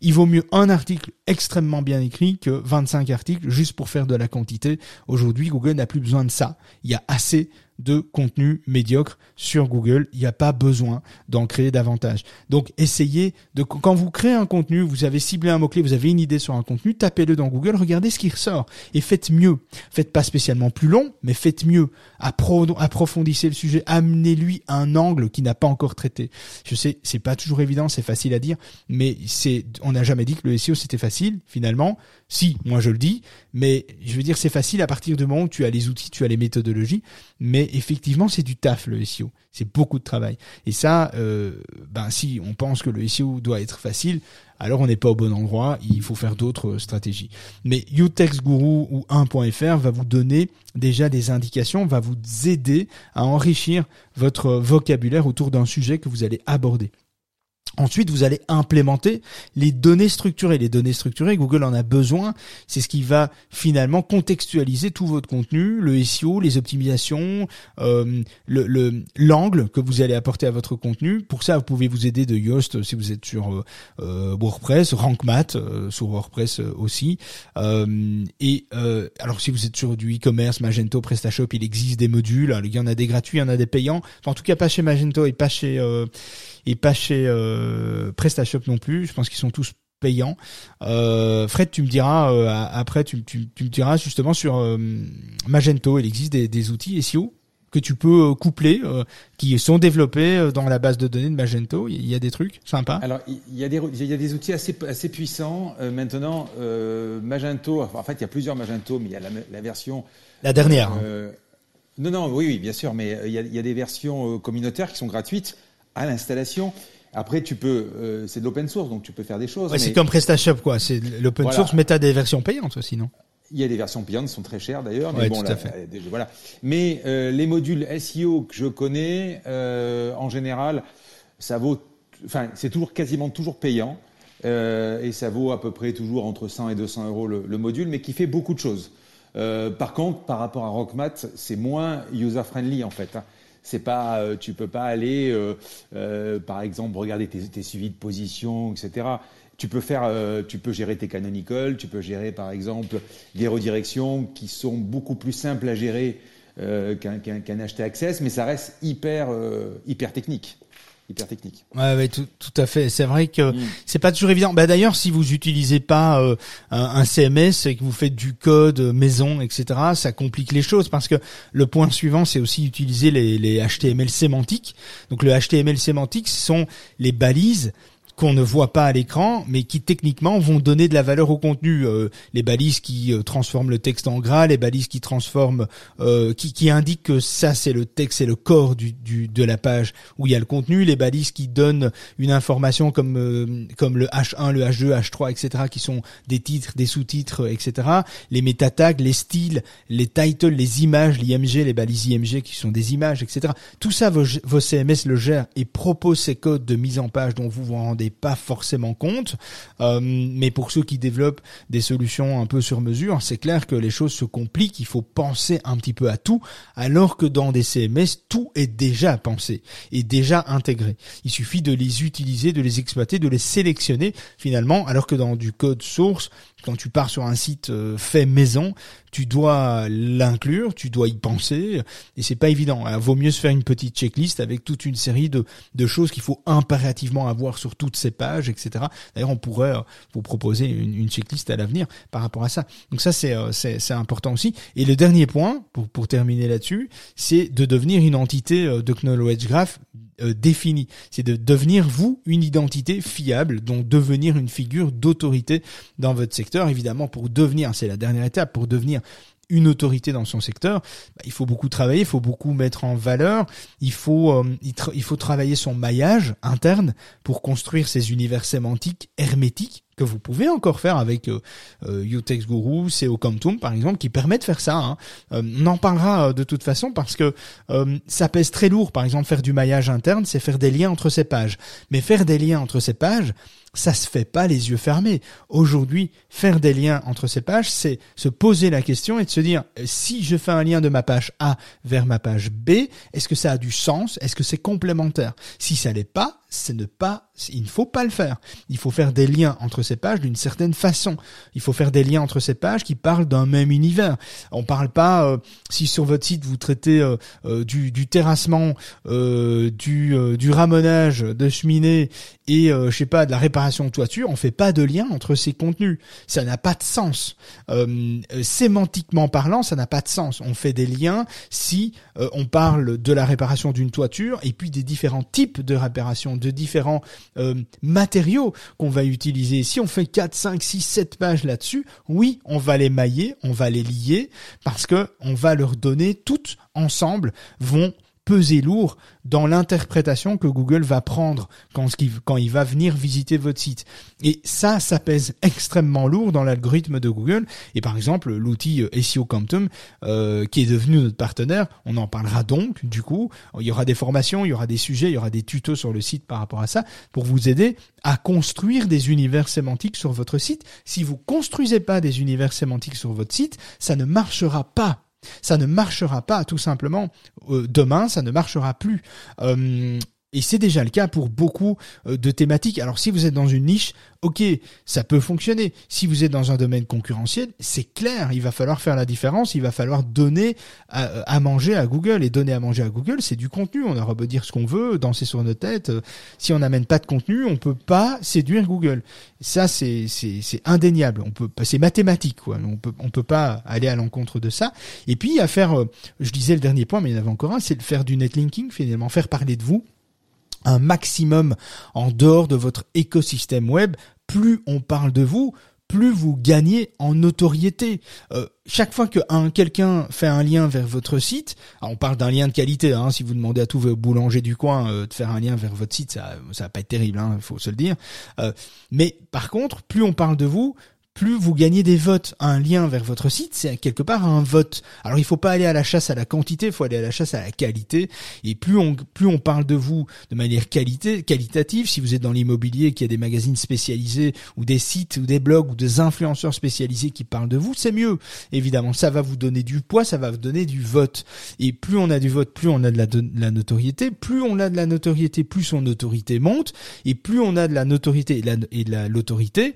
Il vaut mieux un article extrêmement bien écrit que 25 articles juste pour faire de la quantité. Aujourd'hui, Google n'a plus besoin de ça. Il y a assez de contenu médiocre sur Google. Il n'y a pas besoin d'en créer davantage. Donc essayez de quand vous créez un contenu, vous avez ciblé un mot-clé, vous avez une idée sur un contenu, tapez-le dans Google, regardez ce qui ressort et faites mieux. Faites pas spécialement plus long, mais faites mieux. approfondissez le sujet, amenez-lui un angle qui n'a pas encore traité. Je sais, c'est pas toujours évident, c'est facile à dire, mais c'est on n'a jamais dit que le SEO c'était facile finalement. Si, moi je le dis, mais je veux dire c'est facile à partir du moment où tu as les outils, tu as les méthodologies, mais effectivement c'est du taf le SEO, c'est beaucoup de travail. Et ça, euh, ben si on pense que le SEO doit être facile, alors on n'est pas au bon endroit, il faut faire d'autres stratégies. Mais Utex Guru ou 1.fr va vous donner déjà des indications, va vous aider à enrichir votre vocabulaire autour d'un sujet que vous allez aborder. Ensuite, vous allez implémenter les données structurées. Les données structurées, Google en a besoin. C'est ce qui va finalement contextualiser tout votre contenu, le SEO, les optimisations, euh, le l'angle que vous allez apporter à votre contenu. Pour ça, vous pouvez vous aider de Yoast si vous êtes sur euh, euh WordPress, RankMath euh, sur WordPress euh, aussi. et alors, si vous êtes sur du e-commerce, Magento, PrestaShop, il existe des modules. il y en a des gratuits, il y en a des payants. en tout cas, pas chez Magento et pas chez et pas chez euh, PrestaShop non plus. Je pense qu'ils sont tous payants. Euh, Fred, tu me diras euh, après, tu, tu, tu, me diras justement sur Magento, il existe des, des outils SEO que tu peux coupler, qui sont développés dans la base de données de Magento. Il y a des trucs sympas. Alors, il y a des, il y a des outils assez, assez puissants. maintenant, Magento, en fait, il y a plusieurs Magento, mais il y a la, la version... La dernière. Hein. Non, non, oui, oui, bien sûr, mais il y a, il y a des versions communautaires qui sont gratuites à l'installation. Après, tu peux, euh, c'est de l'open source, donc tu peux faire des choses. Ouais, C'est comme PrestaShop, quoi. C'est l'open source, mais t'as des versions payantes aussi, non? Il y a des versions payantes, qui sont très chères d'ailleurs. Mais bon, là, voilà. Mais euh, les modules SEO que je connais, euh, en général, ça vaut, enfin, c'est toujours quasiment toujours payant. et ça vaut à peu près toujours entre 100 et 200 euros le, le module, mais qui fait beaucoup de choses. par contre, par rapport à RockMath, c'est moins user-friendly en fait. Hein. C'est pas, euh, tu peux pas aller, euh, euh, par exemple, regarder tes, suivis de position, etc. tu peux faire, tu peux gérer tes canonical, tu peux gérer par exemple des redirections qui sont beaucoup plus simples à gérer qu'un qu qu'un HT Access, mais ça reste hyper hyper technique. Hyper technique. Ouais, ouais tout, tout à fait. C'est vrai que mm. c'est pas toujours évident. Bah d'ailleurs, si vous utilisez pas euh, un, un, CMS et que vous faites du code maison, etc., ça complique les choses parce que le point suivant, c'est aussi utiliser les, les HTML sémantiques. Donc le HTML sémantique, ce sont les balises qu'on ne voit pas à l'écran, mais qui techniquement vont donner de la valeur au contenu. Euh, les balises qui euh, transforment le texte en gras, les balises qui transforment, euh, qui, qui indiquent que ça c'est le texte, c'est le corps du, du, de la page où il y a le contenu, les balises qui donnent une information comme comme le H1, le H2, H3, etc., qui sont des titres, des sous-titres, etc. Les métatags, les styles, les titles, les images, l'IMG, les balises IMG qui sont des images, etc. Tout ça, vos, vos CMS le gèrent et proposent ces codes de mise en page dont vous vous rendez pas forcément compte. Euh, mais pour ceux qui développent des solutions un peu sur mesure, c'est clair que les choses se compliquent. Il faut penser un petit peu à tout, alors que dans des CMS, tout est déjà pensé et déjà intégré. Il suffit de les utiliser, de les exploiter, de les sélectionner finalement, alors que dans du code source, quand tu pars sur un site euh, fait maison, tu dois l'inclure, tu dois y penser, et c'est pas évident. Vaut mieux se faire une petite checklist avec toute une série de, de choses qu'il faut impérativement avoir sur toutes ces pages, etc. D'ailleurs, on pourrait euh, vous proposer une, une checklist à l'avenir par rapport à ça. Donc ça, c'est euh, important aussi. Et le dernier point, pour, terminer là-dessus, c'est de devenir une entité de Knowledge Graph euh, défini. C'est de devenir, vous, une identité fiable, donc devenir une figure d'autorité dans votre secteur. Évidemment, pour devenir, c'est la dernière étape, pour devenir une autorité dans son secteur, bah, il faut beaucoup travailler, il faut beaucoup mettre en valeur, il faut euh, il, faut travailler son maillage interne pour construire ces univers sémantiques hermétiques que vous pouvez encore faire avec euh, euh Guru, SEO Comptum par exemple, qui permet de faire ça. Hein. Euh, on en parlera euh, de toute façon parce que ça pèse très lourd. Par exemple, faire du maillage interne, c'est faire des liens entre ces pages. Mais faire des liens entre ces pages, ça se fait pas les yeux fermés. Aujourd'hui, faire des liens entre ces pages, c'est se poser la question et de se dire si je fais un lien de ma page A vers ma page B, est-ce que ça a du sens? Est-ce que c'est complémentaire? Si ça l'est pas, c'est ne pas, il ne faut pas le faire. Il faut faire des liens entre ces pages d'une certaine façon. Il faut faire des liens entre ces pages qui parlent d'un même univers. On parle pas euh, si sur votre site vous traitez euh, euh, du, du, terrassement, du, du ramonage de cheminée et je sais pas de la réparation de toiture, on fait pas de lien entre ces contenus. Ça n'a pas de sens. sémantiquement parlant, ça n'a pas de sens. On fait des liens si on parle de la réparation d'une toiture et puis des différents types de réparation de différents euh, matériaux qu'on va utiliser. Si on fait 4, 5, 6, 7 pages là-dessus, oui, on va les mailler, on va les lier parce que on va leur donner toutes ensemble vont peser lourd dans l'interprétation que Google va prendre quand, il va venir visiter votre site. Et ça, ça pèse extrêmement lourd dans l'algorithme de Google. Et par exemple, l'outil euh, SEO Quantum, euh, qui est devenu notre partenaire, on en parlera donc, du coup. Il y aura des formations, il y aura des sujets, il y aura des tutos sur le site par rapport à ça, pour vous aider à construire des univers sémantiques sur votre site. Si vous construisez pas des univers sémantiques sur votre site, ça ne marchera pas ça ne marchera pas, tout simplement. Euh, demain, ça ne marchera plus. Euh, et c'est déjà le cas pour beaucoup euh, de thématiques. Alors si vous êtes dans une niche, ok, ça peut fonctionner. Si vous êtes dans un domaine concurrentiel, c'est clair, il va falloir faire la différence, il va falloir donner à, manger à Google. Et donner à manger à Google, c'est du contenu. On aura beau dire ce qu'on veut, danser sur nos têtes. Si on n'amène pas de contenu, on peut pas séduire Google. Ça, c'est indéniable. On peut, c'est mathématique, quoi. On peut on peut pas aller à l'encontre de ça. Et puis à faire, euh, je disais le dernier point, mais il y en avait encore un, c'est de faire du netlinking finalement, faire parler de vous un maximum en dehors de votre écosystème web, plus on parle de vous, plus vous gagnez en notoriété. Euh, chaque fois que un quelqu'un fait un lien vers votre site, on parle d'un lien de qualité. Hein, si vous demandez à tous vos boulangers du coin euh, de faire un lien vers votre site, ça ça va pas être terrible, il hein, faut se le dire. Euh, mais par contre, plus on parle de vous, plus vous gagnez des votes. Un lien vers votre site, c'est quelque part un vote. Alors il faut pas aller à la chasse à la quantité, il faut aller à la chasse à la qualité. Et plus on plus on parle de vous de manière qualité qualitative, si vous êtes dans l'immobilier, qu'il y a des magazines spécialisés ou des sites ou des blogs ou des influenceurs spécialisés qui parlent de vous, c'est mieux. Évidemment, ça va vous donner du poids, ça va vous donner du vote. Et plus on a du vote, plus on a de la, de la notoriété. Plus on a de la notoriété, plus son autorité monte. Et plus on a de la notoriété et de l'autorité,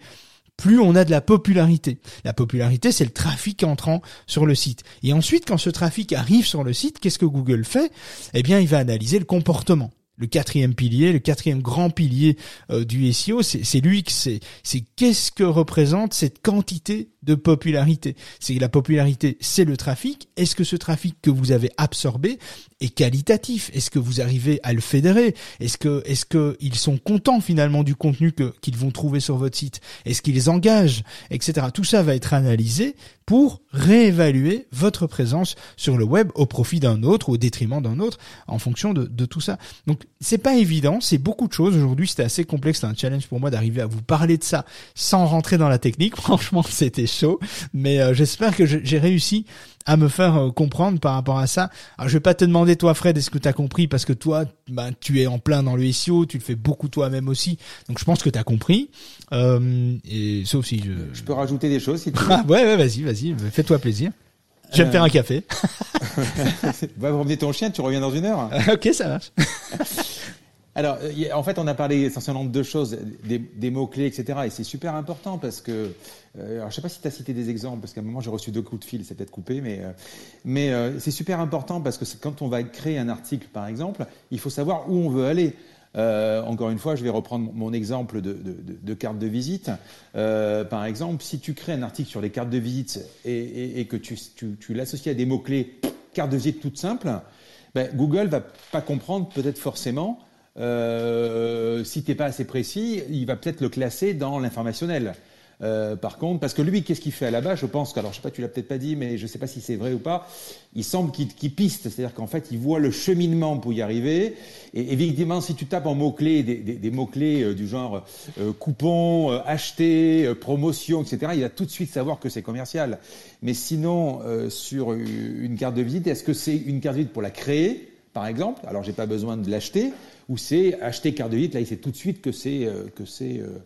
plus on a de la popularité. La popularité, c'est le trafic entrant sur le site. Et ensuite, quand ce trafic arrive sur le site, qu'est-ce que Google fait? Eh bien, il va analyser le comportement le quatrième pilier, le quatrième grand pilier euh, du SEO, c'est c'est c'est qu'est-ce que représente cette quantité de popularité. C'est la popularité, c'est le trafic. Est-ce que ce trafic que vous avez absorbé est qualitatif? Est-ce que vous arrivez à le fédérer? Est-ce que est-ce que ils sont contents finalement du contenu que qu'ils vont trouver sur votre site? Est-ce qu'ils engagent, etc. Tout ça va être analysé pour réévaluer votre présence sur le web au profit d'un autre ou au détriment d'un autre en fonction de, de tout ça. Donc c'est pas évident, c'est beaucoup de choses. Aujourd'hui c'était assez complexe, c'est un challenge pour moi d'arriver à vous parler de ça sans rentrer dans la technique. Franchement c'était chaud, mais euh, j'espère que j'ai réussi à me faire euh, comprendre par rapport à ça. Alors je vais pas te demander toi Fred, est-ce que tu as compris parce que toi bah, tu es en plein dans le SEO, tu le fais beaucoup toi-même aussi. Donc je pense que tu as compris. Euh, et sauf si je je peux rajouter des choses si tu veux. Ah, ouais ouais, vas-y, vas-y, fais-toi plaisir. Je vais me faire un café. Va promener ton chien, tu reviens dans une heure. ok, ça marche. Alors, en fait, on a parlé essentiellement de deux choses, des, mots-clés, etc. Et c'est super important parce que, euh, alors, je sais pas si tu as cité des exemples, parce qu'à un moment, j'ai reçu deux coups de fil, c'est peut-être coupé, mais, euh, mais euh, c'est super important parce que quand on va créer un article, par exemple, il faut savoir où on veut aller. encore une fois, je vais reprendre mon exemple de, carte de visite. par exemple, si tu crées un article sur les cartes de visite et, que tu l'associes à des mots-clés, carte de visite toute simple, ben, Google va pas comprendre peut-être forcément euh, si t'es pas assez précis, il va peut-être le classer dans l'informationnel. Euh, par contre, parce que lui, qu'est-ce qu'il fait à la base? Je pense que, alors je sais pas, tu l'as peut-être pas dit, mais je sais pas si c'est vrai ou pas. Il semble qu'il piste, c'est-à-dire qu'en fait, il voit le cheminement pour y arriver. Et évidemment, si tu tapes en mots clés des, des, des mots clés euh, du genre euh, coupon, euh, acheter, promotion, etc., il va tout de suite savoir que c'est commercial. Mais sinon, sur une carte de visite, est-ce que c'est une carte de visite pour la créer, par exemple Alors, j'ai pas besoin de l'acheter ou c'est acheter carte de visite. Là, il sait tout de suite que c'est euh, que c'est euh,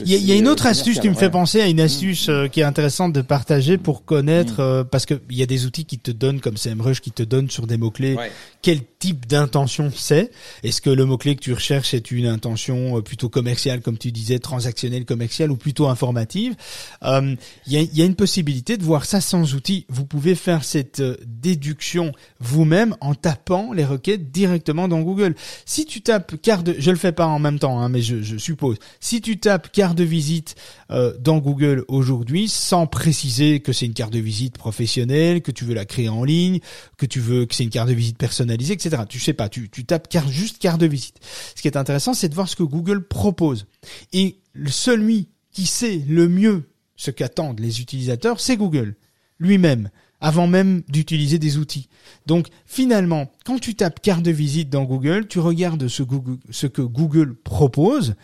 il y, a une autre astuce qui me fait penser à une astuce euh, qui est intéressante de partager pour connaître, mm. euh, parce que il y a des outils qui te donnent, comme CMrush, qui te donnent sur des mots-clés, quel type d'intention c'est? Est-ce que le mot-clé que tu recherches est une intention euh, plutôt commerciale, comme tu disais, transactionnelle, commerciale, ou plutôt informative? Il y, a, y, a, une possibilité de voir ça sans outils. Vous pouvez faire cette déduction vous-même en tapant les requêtes directement dans Google. Si tu tapes carte de... Je le fais pas en même temps, hein, mais je, je suppose. Si tu tapes carte de visite euh, dans Google aujourd'hui sans préciser que c'est une carte de visite professionnelle, que tu veux la créer en ligne, que tu veux que c'est une carte de visite personnalisée, etc. Tu sais pas, tu, tapes juste carte de visite. Ce qui est intéressant, c'est de voir ce que Google propose. Et celui qui sait le mieux ce qu'attendent les utilisateurs, c'est Google lui-même avant même d'utiliser des outils. Donc finalement, quand tu tapes carte de visite dans Google, tu regardes ce, ce que Google propose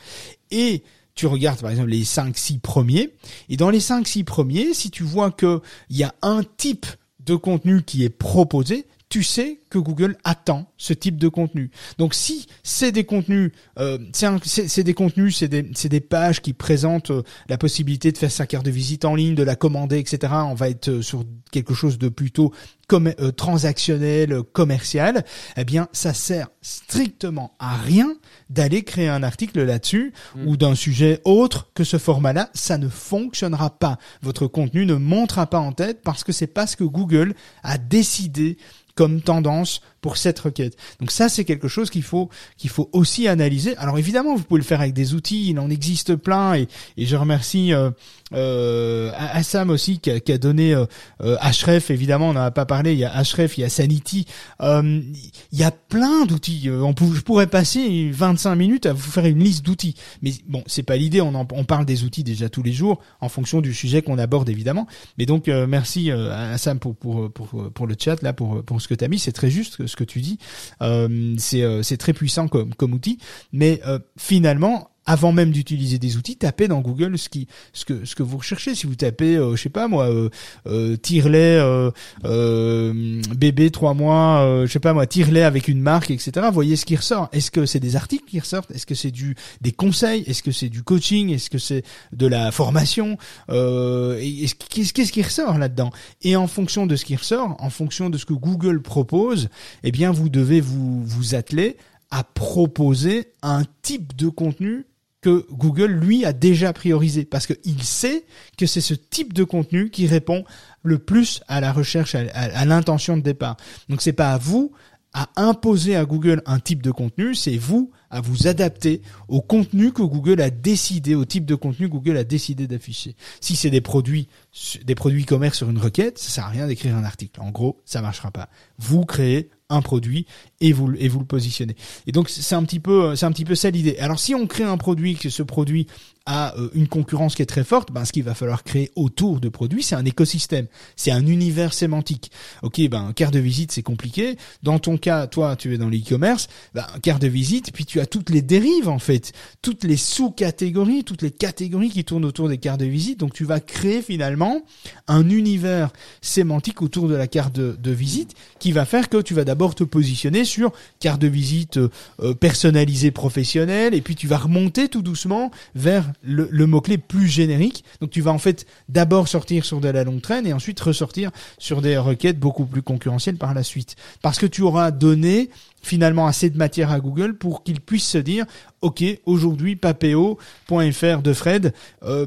et tu regardes par exemple les 5-6 premiers, et dans les 5-6 premiers, si tu vois qu'il y a un type de contenu qui est proposé, tu sais que Google attend ce type de contenu. Donc si c'est des contenus, euh, c'est des contenus, c'est des, des, pages qui présentent euh, la possibilité de faire sa carte de visite en ligne, de la commander, etc. On va être euh, sur quelque chose de plutôt comme, euh, transactionnel, commercial. Eh bien, ça sert strictement à rien d'aller créer un article là-dessus mm. ou d'un sujet autre que ce format-là. Ça ne fonctionnera pas. Votre contenu ne montera pas en tête parce que c'est pas ce que Google a décidé comme tendance pour cette requête. Donc ça, c'est quelque chose qu'il faut qu'il faut aussi analyser. Alors évidemment, vous pouvez le faire avec des outils, il en existe plein, et, et je remercie euh, euh, Assam aussi qui a, qui a donné euh, euh Href. Évidemment, on n'en a pas parlé. Il y a Href, il y a Sanity. Euh, il y a plein d'outils. Euh, on je pourrais passer 25 minutes à vous faire une liste d'outils, mais bon, c'est pas l'idée. On, on parle des outils déjà tous les jours en fonction du sujet qu'on aborde évidemment. Mais donc merci à Assam pour, pour pour pour le chat là pour pour ce que tu as mis. C'est très juste ce que tu dis. Euh, c'est euh, c'est très puissant comme comme outil, mais euh, finalement avant même d'utiliser des outils, tapez dans Google ce qui, ce que, ce que vous recherchez. Si vous tapez, euh, je sais pas moi, euh, euh, tire-lait euh, euh, bébé trois mois, euh, je sais pas moi, tire-lait avec une marque, etc. Voyez ce qui ressort. Est-ce que c'est des articles qui ressortent? Est-ce que c'est du des conseils? Est-ce que c'est du coaching? Est-ce que c'est de la formation? Qu'est-ce qui ressort là-dedans? Et en fonction de ce qui ressort, en fonction de ce que Google propose, eh bien vous devez vous vous atteler à proposer un type de contenu que Google lui a déjà priorisé parce qu'il sait que c'est ce type de contenu qui répond le plus à la recherche, à, l'intention de départ. Donc c'est pas à vous à imposer à Google un type de contenu, c'est vous à vous adapter au contenu que Google a décidé, au type de contenu que Google a décidé d'afficher. Si c'est des produits, des produits commerce sur une requête, ça sert à rien d'écrire un article. En gros, ça marchera pas. Vous créez un produit et vous et vous le positionnez. Et donc c'est un petit peu c'est un petit peu ça l'idée. Alors si on crée un produit que ce produit a euh, une concurrence qui est très forte, ben ce qu'il va falloir créer autour de produits, c'est un écosystème, c'est un univers sémantique. OK, ben carte de visite c'est compliqué. Dans ton cas, toi tu es dans l'e-commerce, ben carte de visite, puis tu as toutes les dérives en fait, toutes les sous-catégories, toutes les catégories qui tournent autour des cartes de visite. Donc tu vas créer finalement un univers sémantique autour de la carte de, de visite qui va faire que tu vas d'abord te positionner sur carte de visite euh, euh, personnalisée professionnelle et puis tu vas remonter tout doucement vers le, mot-clé plus générique. Donc tu vas en fait d'abord sortir sur de la longue traîne et ensuite ressortir sur des requêtes beaucoup plus concurrentielles par la suite. Parce que tu auras donné finalement assez de matière à Google pour qu'il puisse se dire OK, aujourd'hui papéo.fr de Fred euh,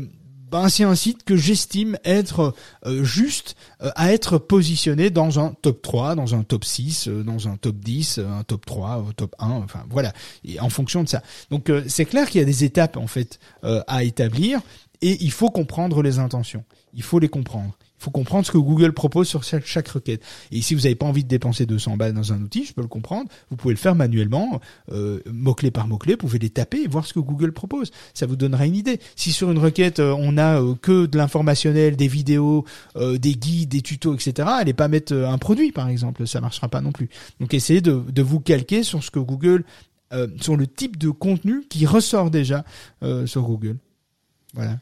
ben, c'est un site que j'estime être euh, juste euh, à être positionné dans un top 3, dans un top 6, euh, dans un top 10, euh, un top 3, un top 1, enfin voilà, et en fonction de ça. Donc c'est clair qu'il y a des étapes en fait à établir et il faut comprendre les intentions. Il faut les comprendre. Faut comprendre ce que Google propose sur chaque, requête. Et si vous n'avez pas envie de dépenser 200 balles dans un outil, je peux le comprendre, vous pouvez le faire manuellement, euh, mot-clé par mot-clé, vous pouvez les taper et voir ce que Google propose. Ça vous donnera une idée. Si sur une requête, euh, on a euh, que de l'informationnel, des vidéos, euh, des guides, des tutos, etc., allez pas mettre un produit, par exemple, ça marchera pas non plus. Donc essayez de, vous calquer sur ce que Google, sur le type de contenu qui ressort déjà sur Google. Voilà.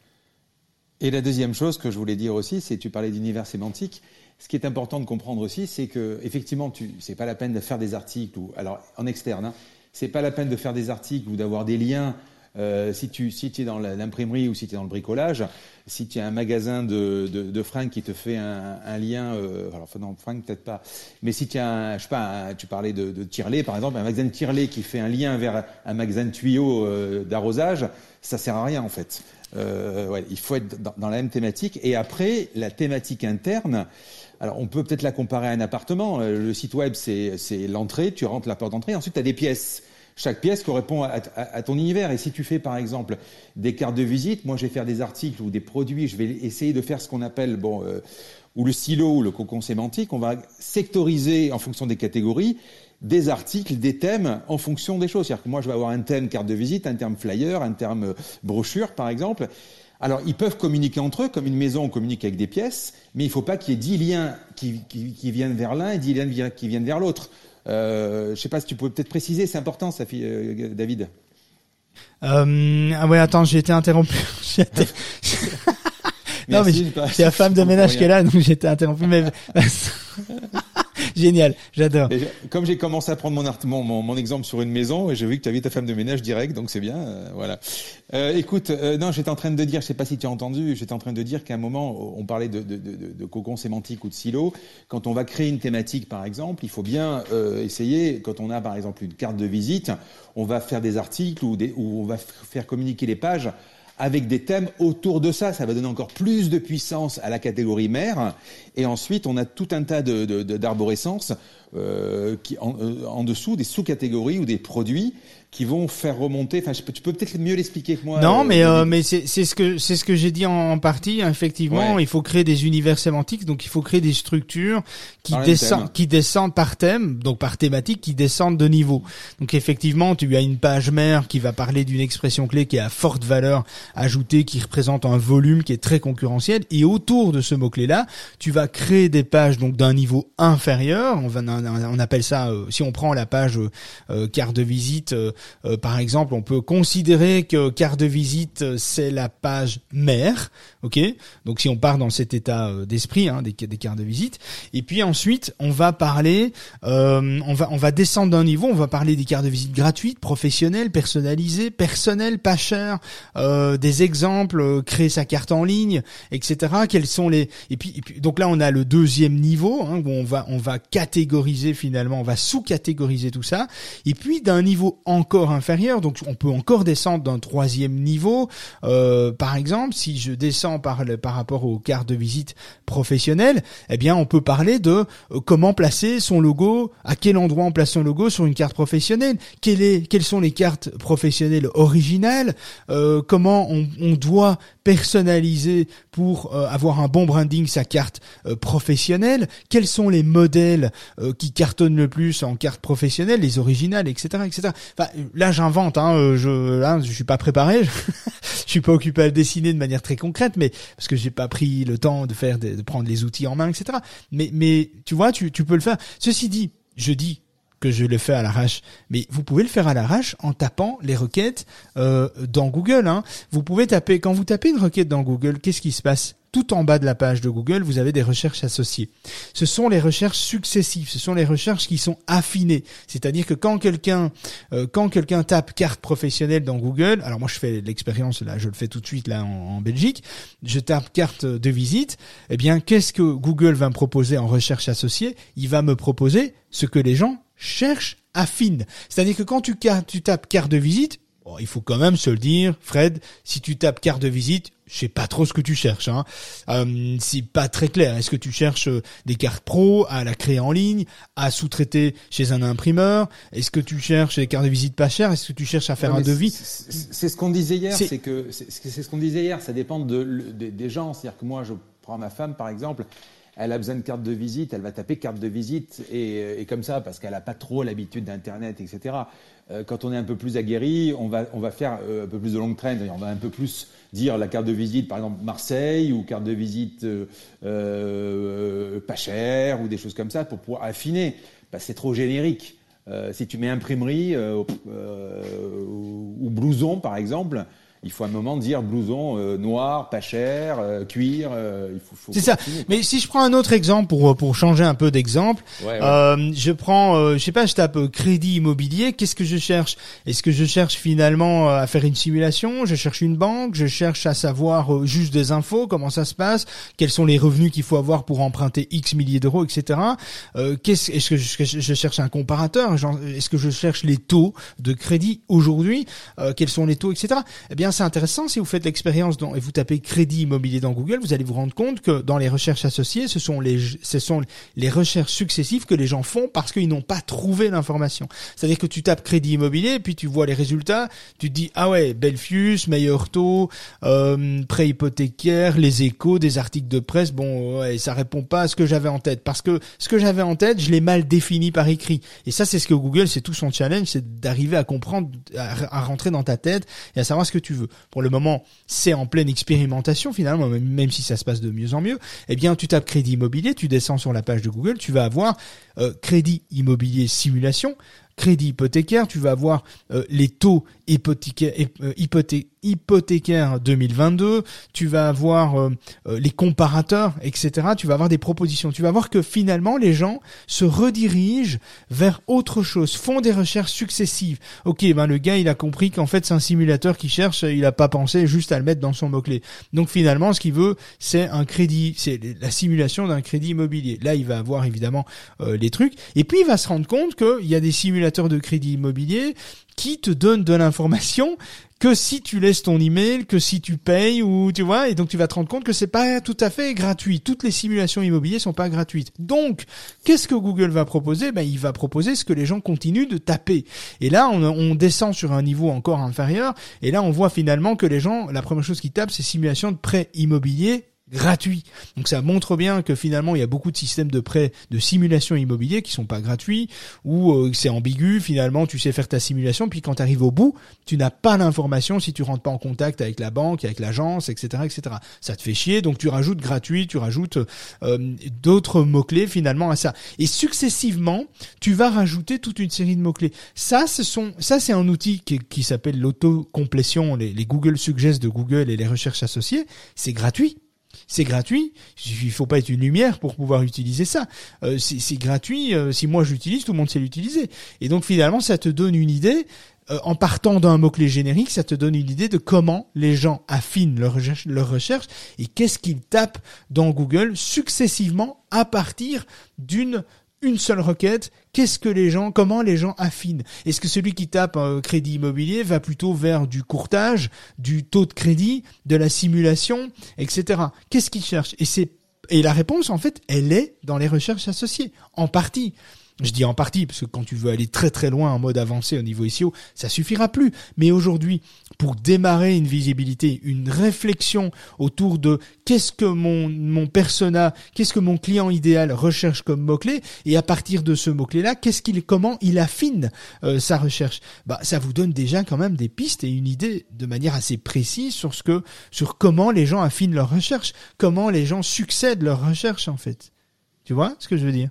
Et la deuxième chose que je voulais dire aussi, c'est tu parlais d'univers sémantique. Ce qui est important de comprendre aussi, c'est que effectivement, tu, c'est pas la peine de faire des articles ou alors en externe. Hein, c'est pas la peine de faire des articles ou d'avoir des liens. Euh, si tu si es dans l'imprimerie ou si tu es dans le bricolage, si tu as un magasin de, de, de fringues qui te fait un, un lien, euh, alors non, fringues peut-être pas, mais si tu as, un, je sais pas, tu parlais de, de tirelet par exemple, un magasin de tirelet qui fait un lien vers un magasin de tuyaux euh, d'arrosage, ça sert à rien en fait. Euh, ouais, il faut être dans, dans la même thématique. Et après, la thématique interne, alors on peut peut-être la comparer à un appartement. Euh, Le site web, c'est l'entrée, tu rentres la porte d'entrée, ensuite tu as des pièces. Chaque pièce correspond à, ton univers. Et si tu fais par exemple des cartes de visite, moi je vais faire des articles ou des produits, je vais essayer de faire ce qu'on appelle bon, euh, ou le silo ou le cocon sémantique. On va sectoriser en fonction des catégories des articles, des thèmes en fonction des choses. C'est-à-dire que moi, je vais avoir un thème carte de visite, un terme flyer, un terme euh, brochure, par exemple. Alors, ils peuvent communiquer entre eux, comme une maison, on communique avec des pièces, mais il ne faut pas qu'il y ait dix liens qui, qui- viennent vers l'un et dix liens qui viennent vers l'autre. Euh, je ne sais pas si tu peux peut-être préciser, c'est important, ça, euh, David. Euh, ah ouais, attends, j'ai été interrompu. Été- non, mais Merci, je- c'est la femme de ménage qui est là, donc j'ai été interrompu. Mais génial, j'adore. Comme j'ai commencé à prendre mon, art- mon, mon, mon exemple sur une maison, et j'ai vu que tu avais ta femme de ménage direct, donc c'est bien. euh, voilà. Euh, écoute, euh, non, j'étais en train de dire, je sais pas si tu as entendu, j'étais en train de dire qu'à un moment, on parlait de, de, de, de, cocon sémantique ou de silo. Quand on va créer une thématique, par exemple, il faut bien euh, essayer, quand on a par exemple une carte de visite, on va faire des articles ou, des, ou on va faire communiquer les pages avec des thèmes autour de ça. Ça va donner encore plus de puissance à la catégorie mère. Et ensuite, on a tout un tas de, de, d'arborescences euh, euh, en dessous, des sous-catégories ou des produits qui vont faire remonter. Enfin, je peux- tu peux peut-être mieux l'expliquer que moi. Non, euh, mais euh, mais c'est c'est ce que c'est ce que j'ai dit en, en partie. Effectivement, Ouais. il faut créer des univers sémantiques, donc il faut créer des structures qui descendent qui descendent par thème, donc par thématique, qui descendent de niveau. Donc effectivement, tu as une page mère qui va parler d'une expression clé qui a forte valeur ajoutée, qui représente un volume qui est très concurrentiel, et autour de ce mot clé là, tu vas créer des pages donc d'un niveau inférieur. On va on appelle ça euh, si on prend la page euh, euh, carte de visite. Euh, euh, par exemple, on peut considérer que carte de visite euh, c'est la page mère, ok? Donc si on part dans cet état d'esprit hein, des, des, cartes de visite, et puis ensuite on va parler, on va on va descendre d'un niveau, on va parler des cartes de visite gratuites, professionnelles, personnalisées, personnelles, pas chères, des exemples, créer sa carte en ligne, etc. Quels sont les et puis, et puis donc là on a le deuxième niveau hein, où on va on va catégoriser finalement, on va sous-catégoriser tout ça. Et puis d'un niveau encore inférieur, donc on peut encore descendre d'un troisième niveau. Euh, par exemple, si je descends par le, par rapport aux cartes de visite professionnelles, eh bien on peut parler de euh, comment placer son logo, à quel endroit on place son logo sur une carte professionnelle, quelle est, quelles sont les cartes professionnelles originales, euh, comment on, on, doit personnaliser pour euh, avoir un bon branding sa carte euh, professionnelle, quels sont les modèles qui cartonnent le plus en carte professionnelle, les originales, etc., etc. Enfin, là, j'invente. Hein, je, là, je suis pas préparé. je suis pas occupé à le dessiner de manière très concrète, mais parce que j'ai pas pris le temps de faire, de, prendre les outils en main, etc. Mais, mais tu vois, tu, tu peux le faire. Ceci dit, je dis que je le fais à l'arrache. Mais vous pouvez le faire à l'arrache en tapant les requêtes euh, dans Google. Hein. Vous pouvez taper quand vous tapez une requête dans Google, qu'est-ce qui se passe? Tout en bas de la page de Google, vous avez des recherches associées. Ce sont les recherches successives, ce sont les recherches qui sont affinées. C'est-à-dire que quand quelqu'un euh, quand quelqu'un tape carte professionnelle dans Google, alors moi je fais l'expérience là, je le fais tout de suite là en, en Belgique, je tape carte de visite, eh bien qu'est-ce que Google va me proposer en recherche associée? Il va me proposer ce que les gens cherchent affinent. C'est-à-dire que quand tu, tu tapes carte de visite, il faut quand même se le dire, Fred, si tu tapes carte de visite, je sais pas trop ce que tu cherches. Hein. Euh, c'est pas très clair. Est-ce que tu cherches euh, des cartes pro à la créer en ligne, à sous-traiter chez un imprimeur? Est-ce que tu cherches des cartes de visite pas chères? Est-ce que tu cherches à faire un devis? C'est ce qu'on disait hier. C'est que c'est ce qu'on disait hier. Ça dépend de, des gens. C'est-à-dire que moi, je prends ma femme par exemple elle a besoin de carte de visite, elle va taper carte de visite et, et comme ça parce qu'elle n'a pas trop l'habitude d'Internet, etc. Euh, quand on est un peu plus aguerri, on va, on va faire euh, un peu plus de long train, on va un peu plus dire la carte de visite, par exemple Marseille, ou carte de visite euh, pas chère, ou des choses comme ça, pour pouvoir affiner. Bah, c'est trop générique. si tu mets imprimerie ou blouson, par exemple, il faut un moment dire blouson euh, noir, pas cher, euh, cuir. Euh, il faut, faut c'est ça. Mais si je prends un autre exemple pour pour changer un peu d'exemple, je prends, je sais pas, je tape crédit immobilier. Qu'est-ce que je cherche? Est-ce que je cherche finalement à faire une simulation? Je cherche une banque? Je cherche à savoir juste des infos, comment ça se passe, quels sont les revenus qu'il faut avoir pour emprunter X milliers d'euros, etc. qu'est-ce Est-ce que je, je, cherche un comparateur? Est-ce que je cherche les taux de crédit aujourd'hui? Quels sont les taux, etc. Eh bien c'est intéressant si vous faites l'expérience et vous tapez crédit immobilier dans Google, vous allez vous rendre compte que dans les recherches associées, ce sont les, ce sont les recherches successives que les gens font parce qu'ils n'ont pas trouvé l'information. C'est-à-dire que tu tapes crédit immobilier, puis tu vois les résultats, tu te dis ah ouais, Belfius, meilleur taux, euh, prêt hypothécaire, les échos, des articles de presse, bon ouais, ça répond pas à ce que j'avais en tête parce que ce que j'avais en tête, je l'ai mal défini par écrit. Et ça c'est ce que Google, c'est tout son challenge, c'est d'arriver à comprendre, à rentrer dans ta tête et à savoir ce que tu Pour le moment, c'est en pleine expérimentation finalement, même si ça se passe de mieux en mieux. Eh bien, tu tapes crédit immobilier, tu descends sur la page de Google, tu vas avoir euh, crédit immobilier simulation, crédit hypothécaire, tu vas avoir euh, les taux hypothécaires, euh, hypothécaires 2022, tu vas avoir euh, les comparateurs, etc. Tu vas avoir des propositions. Tu vas voir que finalement les gens se redirigent vers autre chose, font des recherches successives. Ok, ben le gars il a compris qu'en fait c'est un simulateur qui cherche, il a pas pensé juste à le mettre dans son mot clé. Donc finalement ce qu'il veut c'est un crédit, c'est la simulation d'un crédit immobilier. Là il va avoir évidemment les trucs et puis il va se rendre compte qu'il y a des simulateurs de crédit immobilier qui te donne de l'information que si tu laisses ton email, que si tu payes ou tu vois, et donc tu vas te rendre compte que c'est pas tout à fait gratuit. Toutes les simulations immobilières sont pas gratuites. Donc, qu'est-ce que Google va proposer? Ben, il va proposer ce que les gens continuent de taper. Et là, on, on descend sur un niveau encore inférieur, et là, on voit finalement que les gens, la première chose qu'ils tapent, c'est simulation de prêt immobilier gratuit. Donc ça montre bien que finalement il y a beaucoup de systèmes de prêt, de simulation immobilier qui sont pas gratuits ou euh, c'est ambigu. Finalement, tu sais faire ta simulation, puis quand tu arrives au bout, tu n'as pas l'information si tu rentres pas en contact avec la banque, avec l'agence, etc., etc. Ça te fait chier, donc tu rajoutes gratuit, tu rajoutes euh, d'autres mots clés finalement à ça. Et successivement, tu vas rajouter toute une série de mots clés. Ça, ce sont, ça c'est un outil qui, qui s'appelle l'autocomplétion, les, les Google Suggest de Google et les recherches associées. C'est gratuit c'est gratuit. Il faut pas être une lumière pour pouvoir utiliser ça. Euh, c'est gratuit. Euh, si moi j'utilise, tout le monde sait l'utiliser. Et donc finalement, ça te donne une idée. Euh, en partant d'un mot-clé générique, ça te donne une idée de comment les gens affinent leur recherche, leur recherche et qu'est-ce qu'ils tapent dans Google successivement à partir d'une une seule requête, qu'est-ce que les gens, comment les gens affinent? Est-ce que celui qui tape un crédit immobilier va plutôt vers du courtage, du taux de crédit, de la simulation, etc. Qu'est-ce qu'il cherche? Et c'est et la réponse en fait, elle est dans les recherches associées, en partie. Je dis en partie, parce que quand tu veux aller très très loin en mode avancé au niveau SEO, ça suffira plus. Mais aujourd'hui, pour démarrer une visibilité, une réflexion autour de qu'est-ce que mon, mon persona, qu'est-ce que mon client idéal recherche comme mot-clé, et à partir de ce mot-clé-là, qu'est-ce qu'il, comment il affine euh, sa recherche, bah, ça vous donne déjà quand même des pistes et une idée de manière assez précise sur ce que, sur comment les gens affinent leur recherche, comment les gens succèdent leur recherche, en fait. Tu vois ce que je veux dire?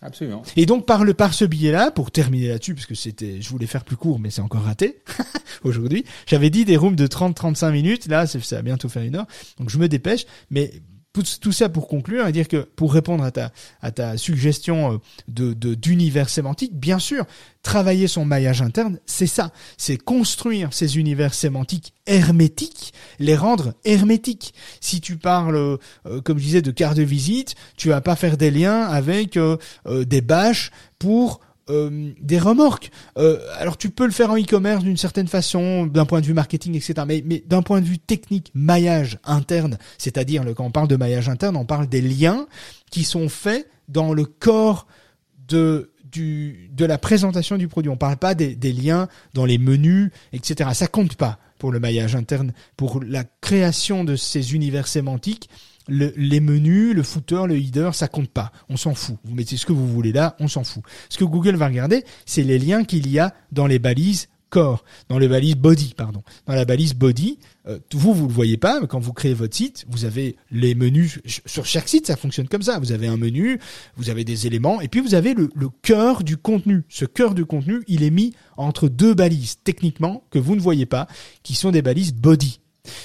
Absolument. Et donc par le par ce billet-là, pour terminer là-dessus, parce que c'était, je voulais faire plus court, mais c'est encore raté aujourd'hui. J'avais dit des rooms de 30-35 minutes. Là, ça va bientôt faire une heure, donc je me dépêche. Mais tout, ça pour conclure et dire que pour répondre à ta, à ta suggestion euh, de, d'univers sémantique, bien sûr, travailler son maillage interne, c'est ça. C'est construire ces univers sémantiques hermétiques, les rendre hermétiques. Si tu parles, euh, comme je disais, de carte de visite, tu vas pas faire des liens avec euh, des bâches pour euh, des remorques. Euh, alors tu peux le faire en e-commerce d'une certaine façon, d'un point de vue marketing, etc. Mais, mais d'un point de vue technique, maillage interne, c'est-à-dire quand on parle de maillage interne, on parle des liens qui sont faits dans le corps de du, de la présentation du produit. On parle pas des, des liens dans les menus, etc. Ça compte pas pour le maillage interne, pour la création de ces univers sémantiques les menus, le footer, le header, ça compte pas. On s'en fout. Vous mettez ce que vous voulez là, on s'en fout. Ce que Google va regarder, c'est les liens qu'il y a dans les balises corps, dans les balises body, pardon. Dans la balise body, euh, vous, vous le voyez pas, mais quand vous créez votre site, vous avez les menus. Sur chaque site, ça fonctionne comme ça. Vous avez un menu, vous avez des éléments, et puis vous avez le, le cœur du contenu. Ce cœur du contenu, il est mis entre deux balises, techniquement, que vous ne voyez pas, qui sont des balises body.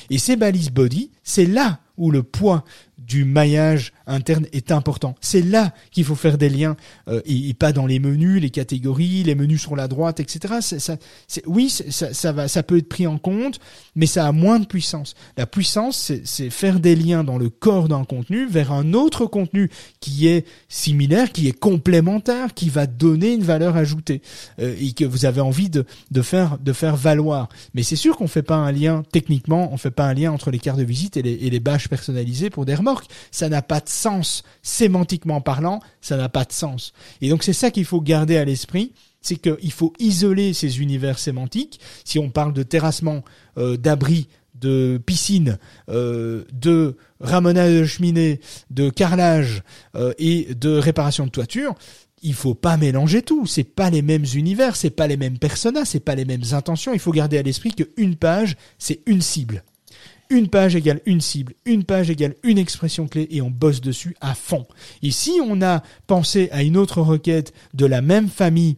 Et ces balises body, c'est là où le poids du maillage interne est important. C'est là qu'il faut faire des liens euh, et, pas dans les menus, les catégories, les menus sur la droite, etc. Ça, oui, ça, ça, va, ça peut être pris en compte, mais ça a moins de puissance. La puissance, c'est faire des liens dans le corps d'un contenu vers un autre contenu qui est similaire, qui est complémentaire, qui va donner une valeur ajoutée euh, et que vous avez envie de, de faire de faire valoir. Mais c'est sûr qu'on fait pas un lien techniquement, on fait pas un lien entre les cartes de visite et les, et les bâches personnalisées pour des Ça n'a pas de sens. Sémantiquement parlant, ça n'a pas de sens. Et donc c'est ça qu'il faut garder à l'esprit c'est qu'il faut isoler ces univers sémantiques. Si on parle de terrassement, euh, d'abri, de piscine, euh, de ramonage de cheminée, de carrelage euh, et de réparation de toiture, il faut pas mélanger tout. C'est pas les mêmes univers, c'est pas les mêmes personnages, c'est pas les mêmes intentions. Il faut garder à l'esprit qu'une page, c'est une cible une page égale une cible, une page égale une expression clé et on bosse dessus à fond. Ici, on a pensé à une autre requête de la même famille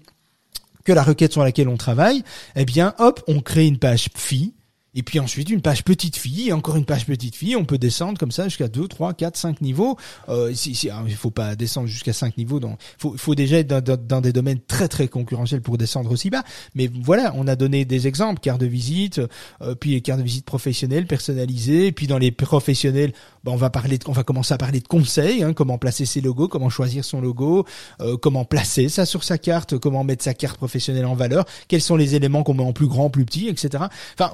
que la requête sur laquelle on travaille, eh bien, hop, on crée une page phi et puis ensuite une page petite fille, encore une page petite fille. On peut descendre comme ça jusqu'à 2, 3, 4, 5 niveaux. Euh, si, si, il faut pas descendre jusqu'à 5 niveaux. Donc, faut, faut déjà être dans, dans, des domaines très très concurrentiels pour descendre aussi bas. Mais voilà, on a donné des exemples, carte de visite, euh, puis les cartes de visite professionnelles, personnalisées. Puis dans les professionnels, ben, on va parler, de, on va commencer à parler de conseils, hein, comment placer ses logos, comment choisir son logo, euh, comment placer ça sur sa carte, comment mettre sa carte professionnelle en valeur, quels sont les éléments qu'on met en plus grand, plus petit, etc. Enfin,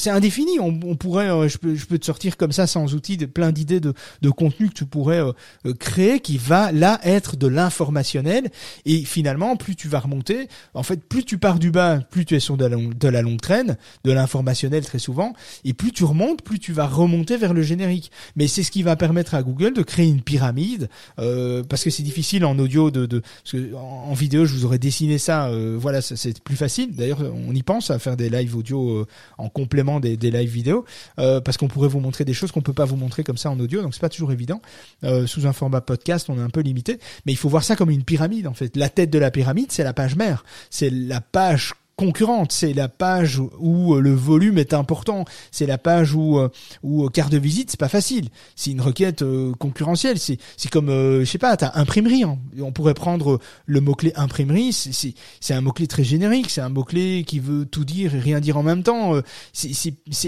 c'est indéfini. On, pourrait, euh, je peux, te sortir comme ça sans outils, plein d'idées de, contenu que tu pourrais euh, euh, créer qui va là être de l'informationnel. Et finalement, plus tu vas remonter, en fait, plus tu pars du bas, plus tu es sur de la longue, traîne, de l'informationnel très souvent, et plus tu remontes, plus tu vas remonter vers le générique. Mais c'est ce qui va permettre à Google de créer une pyramide, parce que c'est difficile en audio de, de parce que en, vidéo, je vous aurais dessiné ça. voilà, c'est plus facile. D'ailleurs, on y pense à faire des lives audio en complément des, lives vidéo, euh, parce qu'on pourrait vous montrer des choses qu'on peut pas vous montrer comme ça en audio, donc c'est pas toujours évident. Euh, sous un format podcast, on est un peu limité, mais il faut voir ça comme une pyramide en fait. La tête de la pyramide, c'est la page mère, c'est la page concurrente, c'est la page où euh, le volume est important, c'est la page où euh, où euh, carte de visite c'est pas facile, c'est une requête concurrentielle, c'est c'est comme je sais pas, t'as imprimerie, hein. on pourrait prendre le mot clé imprimerie, c'est c'est un mot clé très générique, c'est un mot clé qui veut tout dire et rien dire en même temps,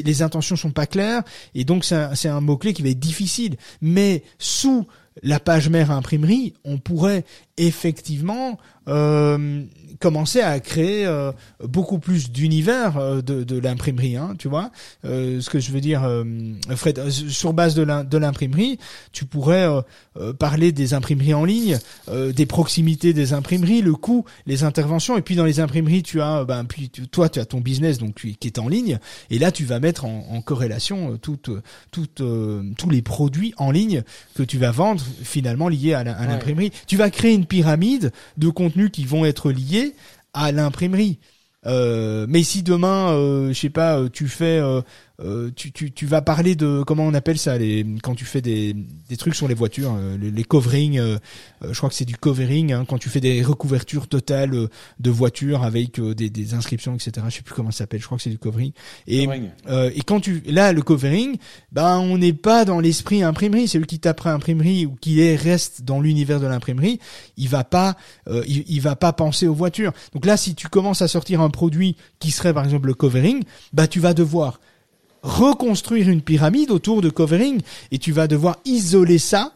les intentions sont pas claires. Et donc c'est un, un mot clé qui va être difficile, mais sous la page mère imprimerie, on pourrait effectivement euh, commencer à créer euh, beaucoup plus d'univers euh, de, de l'imprimerie, hein, tu vois. Ce que je veux dire, Fred, sur base de l'imprimerie, tu pourrais parler des imprimeries en ligne, des proximités des imprimeries, le coût, les interventions, et puis dans les imprimeries, tu as, ben, puis toi, tu as ton business donc qui est en ligne, et là, tu vas mettre en, en corrélation toutes, toutes, tous les produits en ligne que tu vas vendre finalement liés à l'imprimerie. Tu vas créer une pyramide de contenus qui vont être liés à l'imprimerie. Euh, mais si demain, euh, je sais pas, euh, tu fais euh, tu, tu, tu, vas parler de comment on appelle ça les quand tu fais des, des trucs sur les voitures, euh, les, les covering. Euh, je crois que c'est du covering hein, quand tu fais des recouvertures totales de voitures avec des, des, inscriptions, etc. Je sais plus comment ça s'appelle. Je crois que c'est du covering. Et et quand tu là le covering, ben on n'est pas dans l'esprit imprimerie. Celui qui taperait imprimerie ou qui est reste dans l'univers de l'imprimerie, il va pas il, il, va pas penser aux voitures. Donc là, si tu commences à sortir un produit qui serait par exemple le covering, bah tu vas devoir reconstruire une pyramide autour de covering et tu vas devoir isoler ça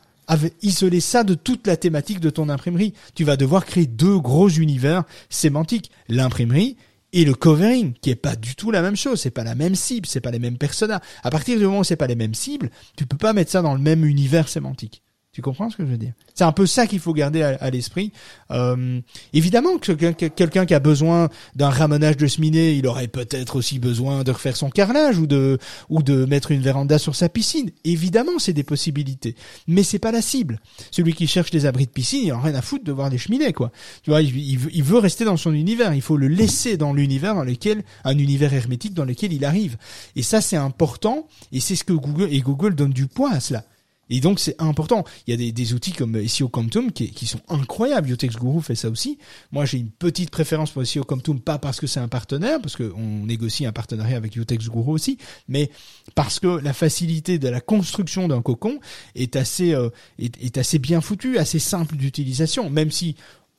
isoler ça de toute la thématique de ton imprimerie. Tu vas devoir créer deux gros univers sémantiques, l'imprimerie et le covering, qui est pas du tout la même chose, c'est pas la même cible, c'est pas les mêmes personas. À partir du moment où c'est pas les mêmes cibles, tu peux pas mettre ça dans le même univers sémantique. Tu comprends ce que je veux dire? C'est un peu ça qu'il faut garder à, l'esprit. Euh, évidemment que quelqu'un qui a besoin d'un ramonage de cheminée, il aurait peut-être aussi besoin de refaire son carrelage ou de ou de mettre une véranda sur sa piscine. Évidemment, c'est des possibilités, mais c'est pas la cible. Celui qui cherche des abris de piscine, il a rien à foutre de voir des cheminées, quoi. Tu vois, il, veut rester dans son univers. Il faut le laisser dans l'univers dans lequel un univers hermétique dans lequel il arrive. Et ça, c'est important. Et c'est ce que Google et Google donne du poids à cela. Et donc c'est important. Il y a des, des, outils comme SEO Quantum qui, qui sont incroyables. Yotex Guru fait ça aussi. Moi j'ai une petite préférence pour SEO Quantum, pas parce que c'est un partenaire, parce qu'on négocie un partenariat avec Yotex Guru aussi, mais parce que la facilité de la construction d'un cocon est assez euh, est, assez bien foutue, assez simple d'utilisation. Même si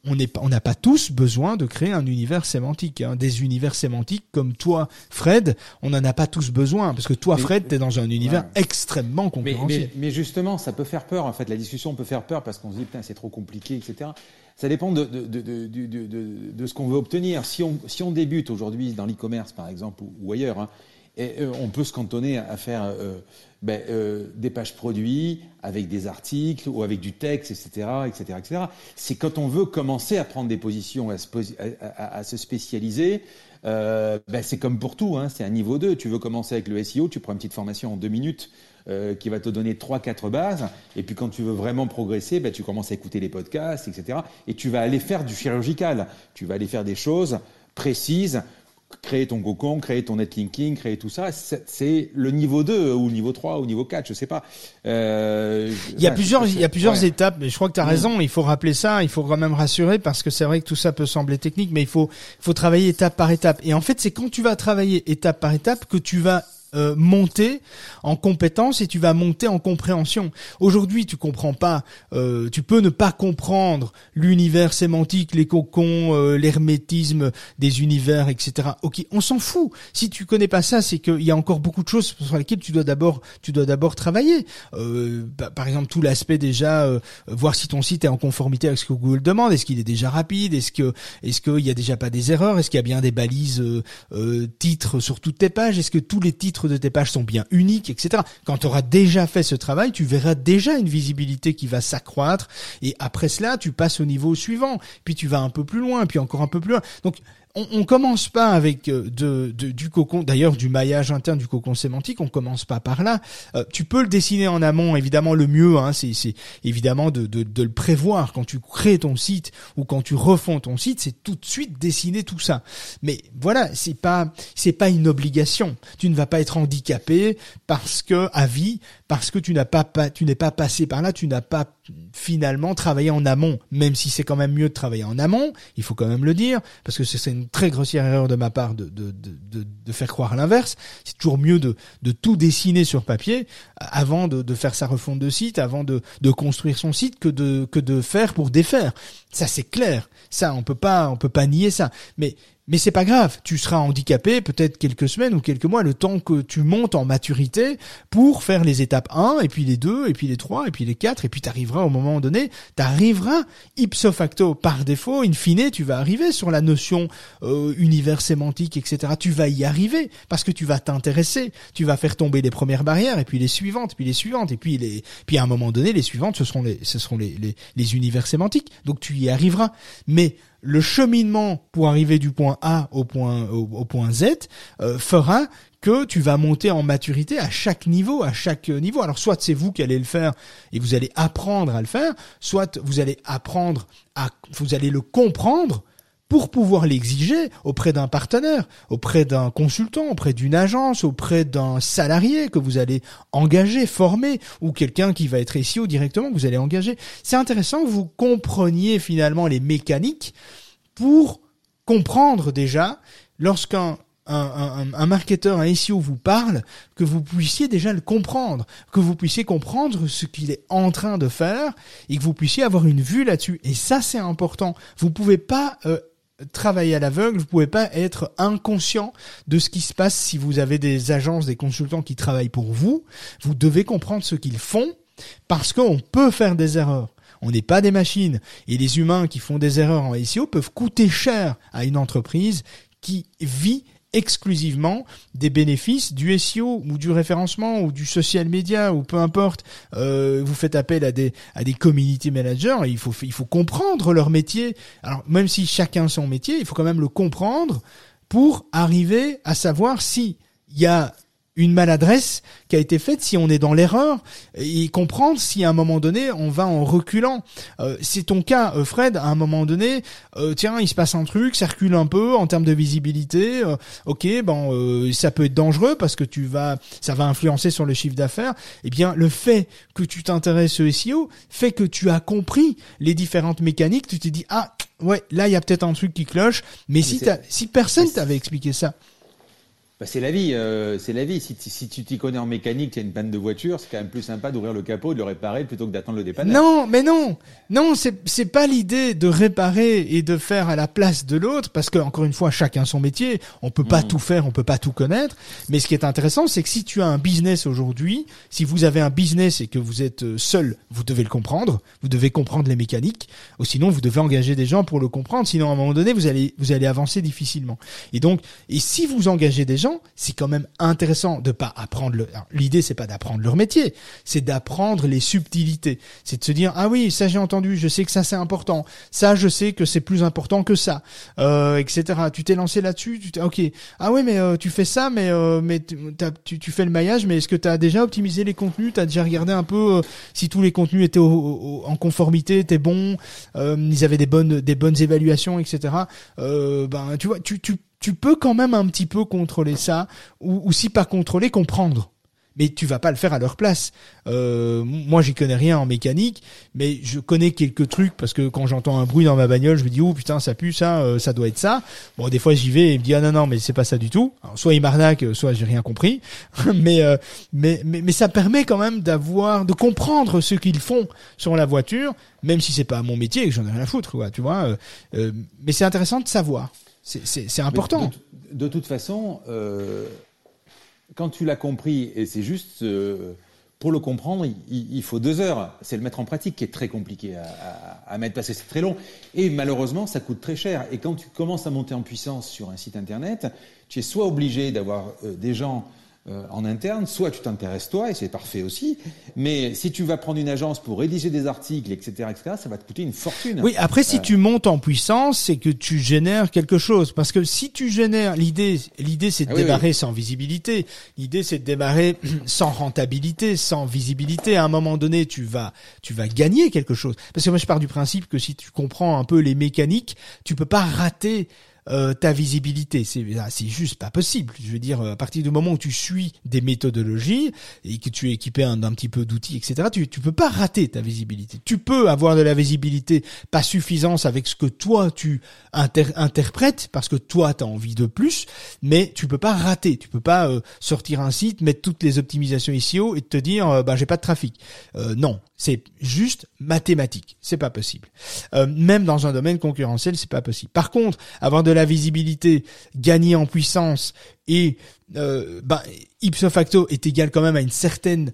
on n'est on n'a pas tous besoin de créer un univers sémantique. Hein. Des univers sémantiques comme toi, Fred, on n'en a pas tous besoin parce que toi, Fred, tu es dans un univers extrêmement concurrentiel. Mais, justement, ça peut faire peur. En fait, la discussion peut faire peur parce qu'on se dit putain, c'est trop compliqué, etc. Ça dépend de, de, de, de ce qu'on veut obtenir. Si on, si on débute aujourd'hui dans l'e-commerce, par exemple, ou, ailleurs, hein, et, euh, on peut se cantonner à faire euh, ben, euh, des pages produits avec des articles ou avec du texte, etc., etc., etc. C'est quand on veut commencer à prendre des positions, à se, spécialiser. Euh, ben c'est comme pour tout, hein, c'est un niveau 2. Tu veux commencer avec le SEO, tu prends une petite formation en deux minutes euh, qui va te donner trois, quatre bases. Et puis quand tu veux vraiment progresser, ben, tu commences à écouter les podcasts, etc. Et tu vas aller faire du chirurgical. Tu vas aller faire des choses précises créer ton cocon, créer ton netlinking, créer tout ça, c'est le niveau 2 ou le niveau 3 ou le niveau 4, je sais pas. Euh, il y a plusieurs il y a plusieurs étapes, mais je crois que tu as mm. raison, il faut rappeler ça, il faut quand même rassurer parce que c'est vrai que tout ça peut sembler technique mais il faut faut travailler étape par étape. Et en fait, c'est quand tu vas travailler étape par étape que tu vas euh, monter en compétence et tu vas monter en compréhension. Aujourd'hui, tu comprends pas, euh, tu peux ne pas comprendre l'univers sémantique, les cocons, euh, l'hermétisme des univers, etc. Ok, on s'en fout. Si tu connais pas ça, c'est qu'il y a encore beaucoup de choses sur lesquelles tu dois d'abord, tu dois d'abord travailler. Bah, par exemple, tout l'aspect déjà, voir si ton site est en conformité avec ce que Google demande. Est-ce qu'il est déjà rapide? Est-ce que, est-ce qu'il y a déjà pas des erreurs? Est-ce qu'il y a bien des balises titres sur toutes tes pages? Est-ce que tous les titres de tes pages sont bien uniques, etc. Quand tu auras déjà fait ce travail, tu verras déjà une visibilité qui va s'accroître. Et après cela, tu passes au niveau suivant. Puis tu vas un peu plus loin, puis encore un peu plus loin. Donc on, on commence pas avec euh, de, du cocon, d'ailleurs du maillage interne du cocon sémantique, on commence pas par là. Euh, tu peux le dessiner en amont, évidemment le mieux, hein, c'est évidemment de, de, de, le prévoir quand tu crées ton site ou quand tu refonds ton site, c'est tout de suite dessiner tout ça. Mais voilà, c'est pas c'est pas une obligation. Tu ne vas pas être handicapé parce que à vie, parce que tu n'as pas, tu n'es pas passé par là, tu n'as pas finalement travaillé en amont, même si c'est quand même mieux de travailler en amont, il faut quand même le dire, parce que c'est une très grossière erreur de ma part de, de, de, de faire croire l'inverse. C'est toujours mieux de, de tout dessiner sur papier avant de, de faire sa refonte de site, avant de, de construire son site, que de, que de faire pour défaire. Ça c'est clair. Ça on peut pas, on peut pas nier ça. Mais mais c'est pas grave, tu seras handicapé peut-être quelques semaines ou quelques mois, le temps que tu montes en maturité pour faire les étapes 1, et puis les 2, et puis les 3, et puis les 4, et puis tu arriveras au moment donné, tu arriveras ipso facto, par défaut, in fine, tu vas arriver sur la notion euh, univers sémantique, etc. Tu vas y arriver, parce que tu vas t'intéresser, tu vas faire tomber les premières barrières, et puis les suivantes, puis les suivantes, et puis les, puis à un moment donné, les suivantes, ce seront les, ce seront les, les, les univers sémantiques, donc tu y arriveras. Mais le cheminement pour arriver du point A au point au, point Z euh, fera que tu vas monter en maturité à chaque niveau, à chaque niveau. Alors soit c'est vous qui allez le faire et vous allez apprendre à le faire, soit vous allez apprendre à vous allez le comprendre pour pouvoir l'exiger auprès d'un partenaire, auprès d'un consultant, auprès d'une agence, auprès d'un salarié que vous allez engager, former, ou quelqu'un qui va être SEO directement que vous allez engager. C'est intéressant que vous compreniez finalement les mécaniques pour comprendre déjà lorsqu'un un, un, marketeur, un SEO vous parle, que vous puissiez déjà le comprendre, que vous puissiez comprendre ce qu'il est en train de faire et que vous puissiez avoir une vue là-dessus. Et ça, c'est important. Vous pouvez pas euh, travailler à l'aveugle, vous pouvez pas être inconscient de ce qui se passe si vous avez des agences, des consultants qui travaillent pour vous. Vous devez comprendre ce qu'ils font parce qu'on peut faire des erreurs. On n'est pas des machines et les humains qui font des erreurs en SEO peuvent coûter cher à une entreprise qui vit exclusivement des bénéfices du SEO ou du référencement ou du social media ou peu importe. Euh, vous faites appel à des à des community managers. il faut il faut comprendre leur métier. Alors même si chacun son métier, il faut quand même le comprendre pour arriver à savoir si il y a une maladresse qui a été faite, si on est dans l'erreur, et comprendre si à un moment donné on va en reculant. Euh, c'est ton cas, euh, Fred, à un moment donné, euh, tiens, il se passe un truc, ça recule un peu en termes de visibilité. ok, bon, ça peut être dangereux parce que tu vas, ça va influencer sur le chiffre d'affaires. Eh bien, le fait que tu t'intéresses au SEO fait que tu as compris les différentes mécaniques. Tu t'es dit ah ouais, là il y a peut-être un truc qui cloche. Mais, mais si si personne t'avait expliqué ça. Bah, c'est la vie, euh, c'est la vie. Si, si tu t'y connais en mécanique, tu as une panne de voiture, c'est quand même plus sympa d'ouvrir le capot, de le réparer plutôt que d'attendre le dépanneur. Non, mais non, non, c'est c'est pas l'idée de réparer et de faire à la place de l'autre, parce que encore une fois, chacun son métier. On peut pas mm. tout faire, on peut pas tout connaître. Mais ce qui est intéressant, c'est que si tu as un business aujourd'hui, si vous avez un business et que vous êtes euh, seul, vous devez le comprendre. Vous devez comprendre les mécaniques, ou sinon vous devez engager des gens pour le comprendre. Sinon, à un moment donné, vous allez vous allez avancer difficilement. Et donc, et si vous engagez des gens c'est quand même intéressant de pas apprendre. L'idée c'est pas d'apprendre leur métier, c'est d'apprendre les subtilités. C'est de se dire ah oui ça j'ai entendu, je sais que ça c'est important, ça je sais que c'est plus important que ça, euh, etc. Tu t'es lancé là-dessus, tu t'es ok. Ah oui mais euh, tu fais ça, mais euh, mais tu, fais le maillage, mais est-ce que tu as déjà optimisé les contenus, tu as déjà regardé un peu si tous les contenus étaient en conformité, étaient bons, ils avaient des bonnes des bonnes évaluations, etc. ben tu vois tu tu tu peux quand même un petit peu contrôler ça, ou, ou si pas contrôler, comprendre. mais tu vas pas le faire à leur place. Euh, moi, j'y connais rien en mécanique, mais je connais quelques trucs parce que quand j'entends un bruit dans ma bagnole, je me dis oh putain ça pue ça, euh, ça doit être ça. Bon, des fois j'y vais et me dit ah non non mais c'est pas ça du tout. soit il m'arnaque, soit j'ai rien compris. mais, euh, mais mais mais ça permet quand même d'avoir de comprendre ce qu'ils font sur la voiture, même si c'est pas mon métier et que j'en ai rien à foutre quoi, tu vois. Euh, mais c'est intéressant de savoir. C'est important. De, toute façon, quand tu l'as compris, et c'est juste, euh, pour le comprendre, il, faut deux heures. C'est le mettre en pratique qui est très compliqué à, mettre parce que c'est très long. Et malheureusement, ça coûte très cher. Et quand tu commences à monter en puissance sur un site internet, tu es soit obligé d'avoir euh, des gens euh, en interne, soit tu t'intéresses toi, et c'est parfait aussi, mais si tu vas prendre une agence pour rédiger des articles, etc., etc., ça va te coûter une fortune. Oui, après, si euh. tu montes en puissance, c'est que tu génères quelque chose. Parce que si tu génères, l'idée, l'idée, c'est de ah démarrer sans visibilité. L'idée, c'est de démarrer sans rentabilité, sans visibilité. À un moment donné, tu vas, tu vas gagner quelque chose. Parce que moi, je pars du principe que si tu comprends un peu les mécaniques, tu peux pas rater euh, ta visibilité. C'est ah, c'est juste pas possible. Je veux dire, à partir du moment où tu suis des méthodologies et que tu es équipé d'un petit peu d'outils, etc., tu tu peux pas rater ta visibilité. Tu peux avoir de la visibilité, pas suffisance avec ce que toi tu interprètes parce que toi tu as envie de plus, mais tu peux pas rater. Tu peux pas euh, sortir un site, mettre toutes les optimisations SEO et te dire euh, bah j'ai pas de trafic. non, c'est juste mathématique. C'est pas possible. même dans un domaine concurrentiel, c'est pas possible. Par contre, avoir de la visibilité, gagner en puissance et euh, bah, ipso facto est égal quand même à une certaine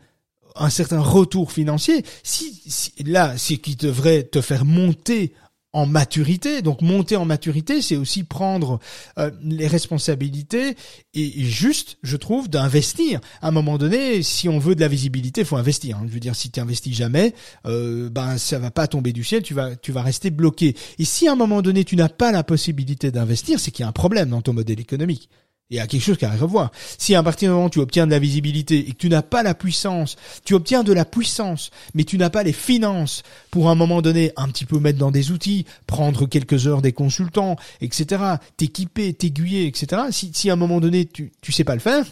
un certain retour financier. Si, si là, c'est qui devrait te faire monter en maturité. Donc monter en maturité, c'est aussi prendre euh, les responsabilités et, juste, je trouve, d'investir. À un moment donné, si on veut de la visibilité, il faut investir. Hein. Je veux dire, si tu jamais, euh, ben ça va pas tomber du ciel, tu vas tu vas rester bloqué. Et si à un moment donné tu n'as pas la possibilité d'investir, c'est qu'il y a un problème dans ton modèle économique. Il y a quelque chose qui a à revoir. Si à partir du moment tu obtiens de la visibilité et que tu n'as pas la puissance, tu obtiens de la puissance, mais tu n'as pas les finances pour à un moment donné un petit peu mettre dans des outils, prendre quelques heures des consultants, etc., t'équiper, t'aiguiller, etc. Si, si à un moment donné tu, tu sais pas le faire,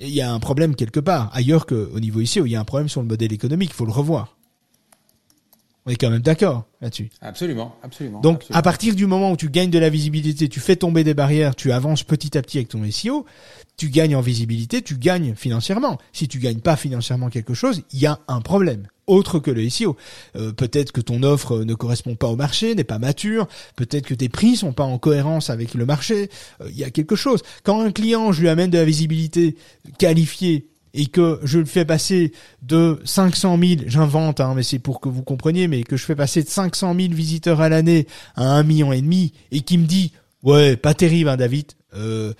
il y a un problème quelque part, ailleurs qu'au niveau ici, où il y a un problème sur le modèle économique, il faut le revoir. On est quand même d'accord là-dessus. Absolument, absolument. Donc, à partir du moment où tu gagnes de la visibilité, tu fais tomber des barrières, tu avances petit à petit avec ton SEO, tu gagnes en visibilité, tu gagnes financièrement. Si tu gagnes pas financièrement quelque chose, il y a un problème autre que le SEO. Euh, peut-être que ton offre ne correspond pas au marché, n'est pas mature, peut-être que tes prix sont pas en cohérence avec le marché, euh, il y a quelque chose. Quand un client, je lui amène de la visibilité qualifiée et que je le fais passer de 500 000, j'invente, hein, mais c'est pour que vous compreniez, mais que je fais passer de 500 000 visiteurs à l'année à un million et demi, et qui me dit, ouais, pas terrible, hein, David. Euh,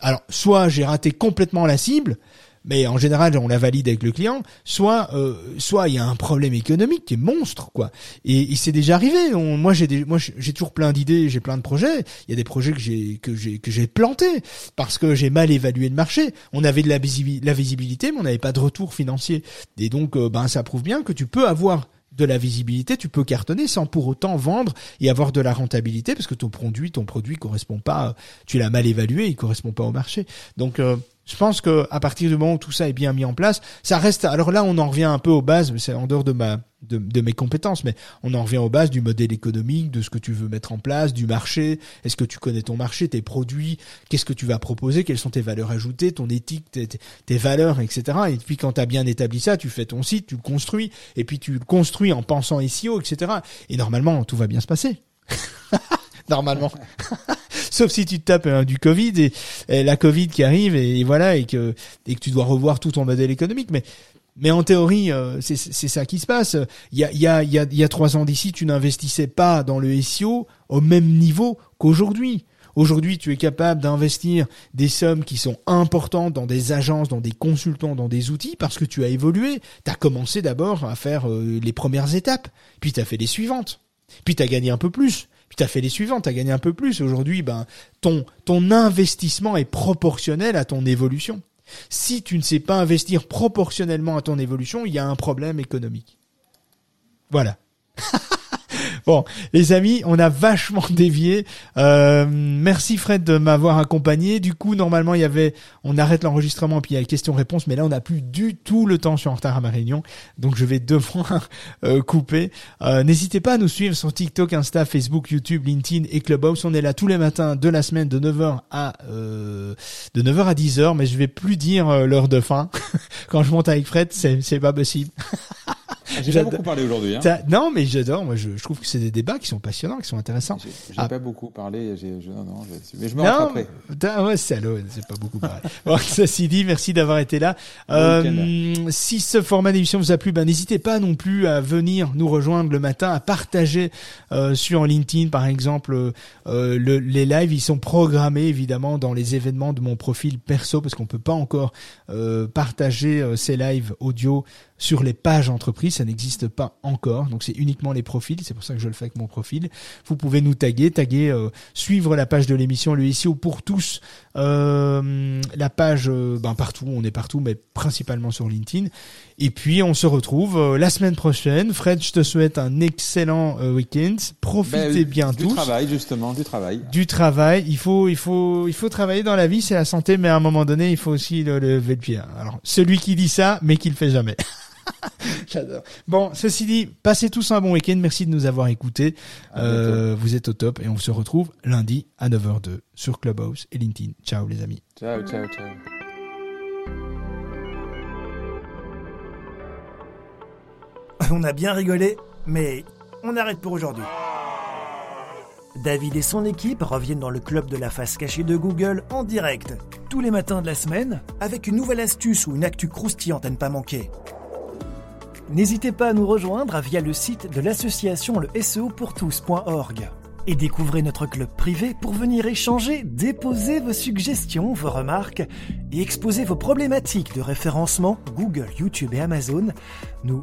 alors, soit j'ai raté complètement la cible, mais en général on la valide avec le client, soit euh, soit il y a un problème économique qui est monstre quoi. Et, et c'est déjà arrivé. moi j'ai des, moi j'ai toujours plein d'idées, j'ai plein de projets. Il y a des projets que j'ai que j'ai que j'ai plantés parce que j'ai mal évalué le marché. On avait de la, visibilité, la visibilité, mais on n'avait pas de retour financier. Et donc euh, ben ça prouve bien que tu peux avoir de la visibilité, tu peux cartonner sans pour autant vendre et avoir de la rentabilité parce que ton produit, ton produit correspond pas, tu l'as mal évalué, il correspond pas au marché. Donc euh, je pense que à partir du moment où tout ça est bien mis en place, ça reste. Alors là, on en revient un peu aux bases, mais c'est en dehors de ma de, mes compétences, mais on en revient aux bases du modèle économique, de ce que tu veux mettre en place, du marché. Est-ce que tu connais ton marché, tes produits, qu'est-ce que tu vas proposer, quelles sont tes valeurs ajoutées, ton éthique, tes, valeurs, etc. Et puis quand tu as bien établi ça, tu fais ton site, tu le construis, et puis tu le construis en pensant SEO, etc. Et normalement, tout va bien se passer. normalement. Sauf si tu te tapes hein, du Covid et, la Covid qui arrive et, voilà et que et que tu dois revoir tout ton modèle économique. Mais mais en théorie, euh, c'est ça qui se passe. Il y a, il y a, il y a, il y a trois ans d'ici, tu n'investissais pas dans le SEO au même niveau qu'aujourd'hui. Aujourd'hui, tu es capable d'investir des sommes qui sont importantes dans des agences, dans des consultants, dans des outils, parce que tu as évolué. Tu as commencé d'abord à faire euh, les premières étapes, puis tu as fait les suivantes, puis tu as gagné un peu plus, t'as fait les suivantes, t'as gagné un peu plus. Aujourd'hui, ben ton ton investissement est proportionnel à ton évolution. Si tu ne sais pas investir proportionnellement à ton évolution, il y a un problème économique. Voilà. Bon, les amis, on a vachement dévié. Euh, merci Fred de m'avoir accompagné. Du coup, normalement, il y avait, on arrête l'enregistrement puis il y a questions-réponses, mais là, on n'a plus du tout le temps. Je suis en retard à ma réunion, donc je vais devoir euh, couper. Euh, n'hésitez pas à nous suivre sur TikTok, Insta, Facebook, YouTube, LinkedIn et Clubhouse. On est là tous les matins de la semaine de 9h à de 9h à 10h, mais je vais plus dire l'heure de fin. Quand je monte avec Fred, c'est pas possible. J'ai pas beaucoup parlé aujourd'hui. Hein. Non, mais j'adore. Moi, je, je, trouve que c'est des débats qui sont passionnants, qui sont intéressants. J'ai ah. pas beaucoup parlé. Je, non, non, mais je me rattraperai. Ouais, salaud, c'est pas beaucoup parlé. bon, ceci dit, merci d'avoir été là. Euh, si ce format d'émission vous a plu, ben n'hésitez pas non plus à venir nous rejoindre le matin, à partager euh, sur LinkedIn, par exemple, euh, le, les lives. Ils sont programmés évidemment dans les événements de mon profil perso parce qu'on peut pas encore euh, partager euh, ces lives audio sur les pages entreprises, ça n'existe pas encore, donc c'est uniquement les profils, c'est pour ça que je le fais avec mon profil. Vous pouvez nous taguer, taguer, euh, suivre la page de l'émission Le SEO pour tous, euh, la page, euh, ben partout, on est partout, mais principalement sur LinkedIn. Et puis on se retrouve la semaine prochaine. Fred, je te souhaite un excellent week-end. Profitez ben, bien du tous. Du travail justement, du travail. Du travail. Il faut, il faut, il faut travailler dans la vie, c'est la santé, mais à un moment donné, il faut aussi le lever le pied. Alors celui qui dit ça, mais qui le fait jamais. J'adore. Bon, ceci dit, passez tous un bon week-end. Merci de nous avoir écoutés. Euh, vous êtes au top et on se retrouve lundi à 9h02 sur Clubhouse et LinkedIn. Ciao les amis. Ciao, ciao, ciao. On a bien rigolé, mais on arrête pour aujourd'hui. David et son équipe reviennent dans le club de la face cachée de Google en direct, tous les matins de la semaine, avec une nouvelle astuce ou une actu croustillante à ne pas manquer. N'hésitez pas à nous rejoindre via le site de l'association le SEO pour et découvrez notre club privé pour venir échanger, déposer vos suggestions, vos remarques et exposer vos problématiques de référencement Google, YouTube et Amazon. Nous,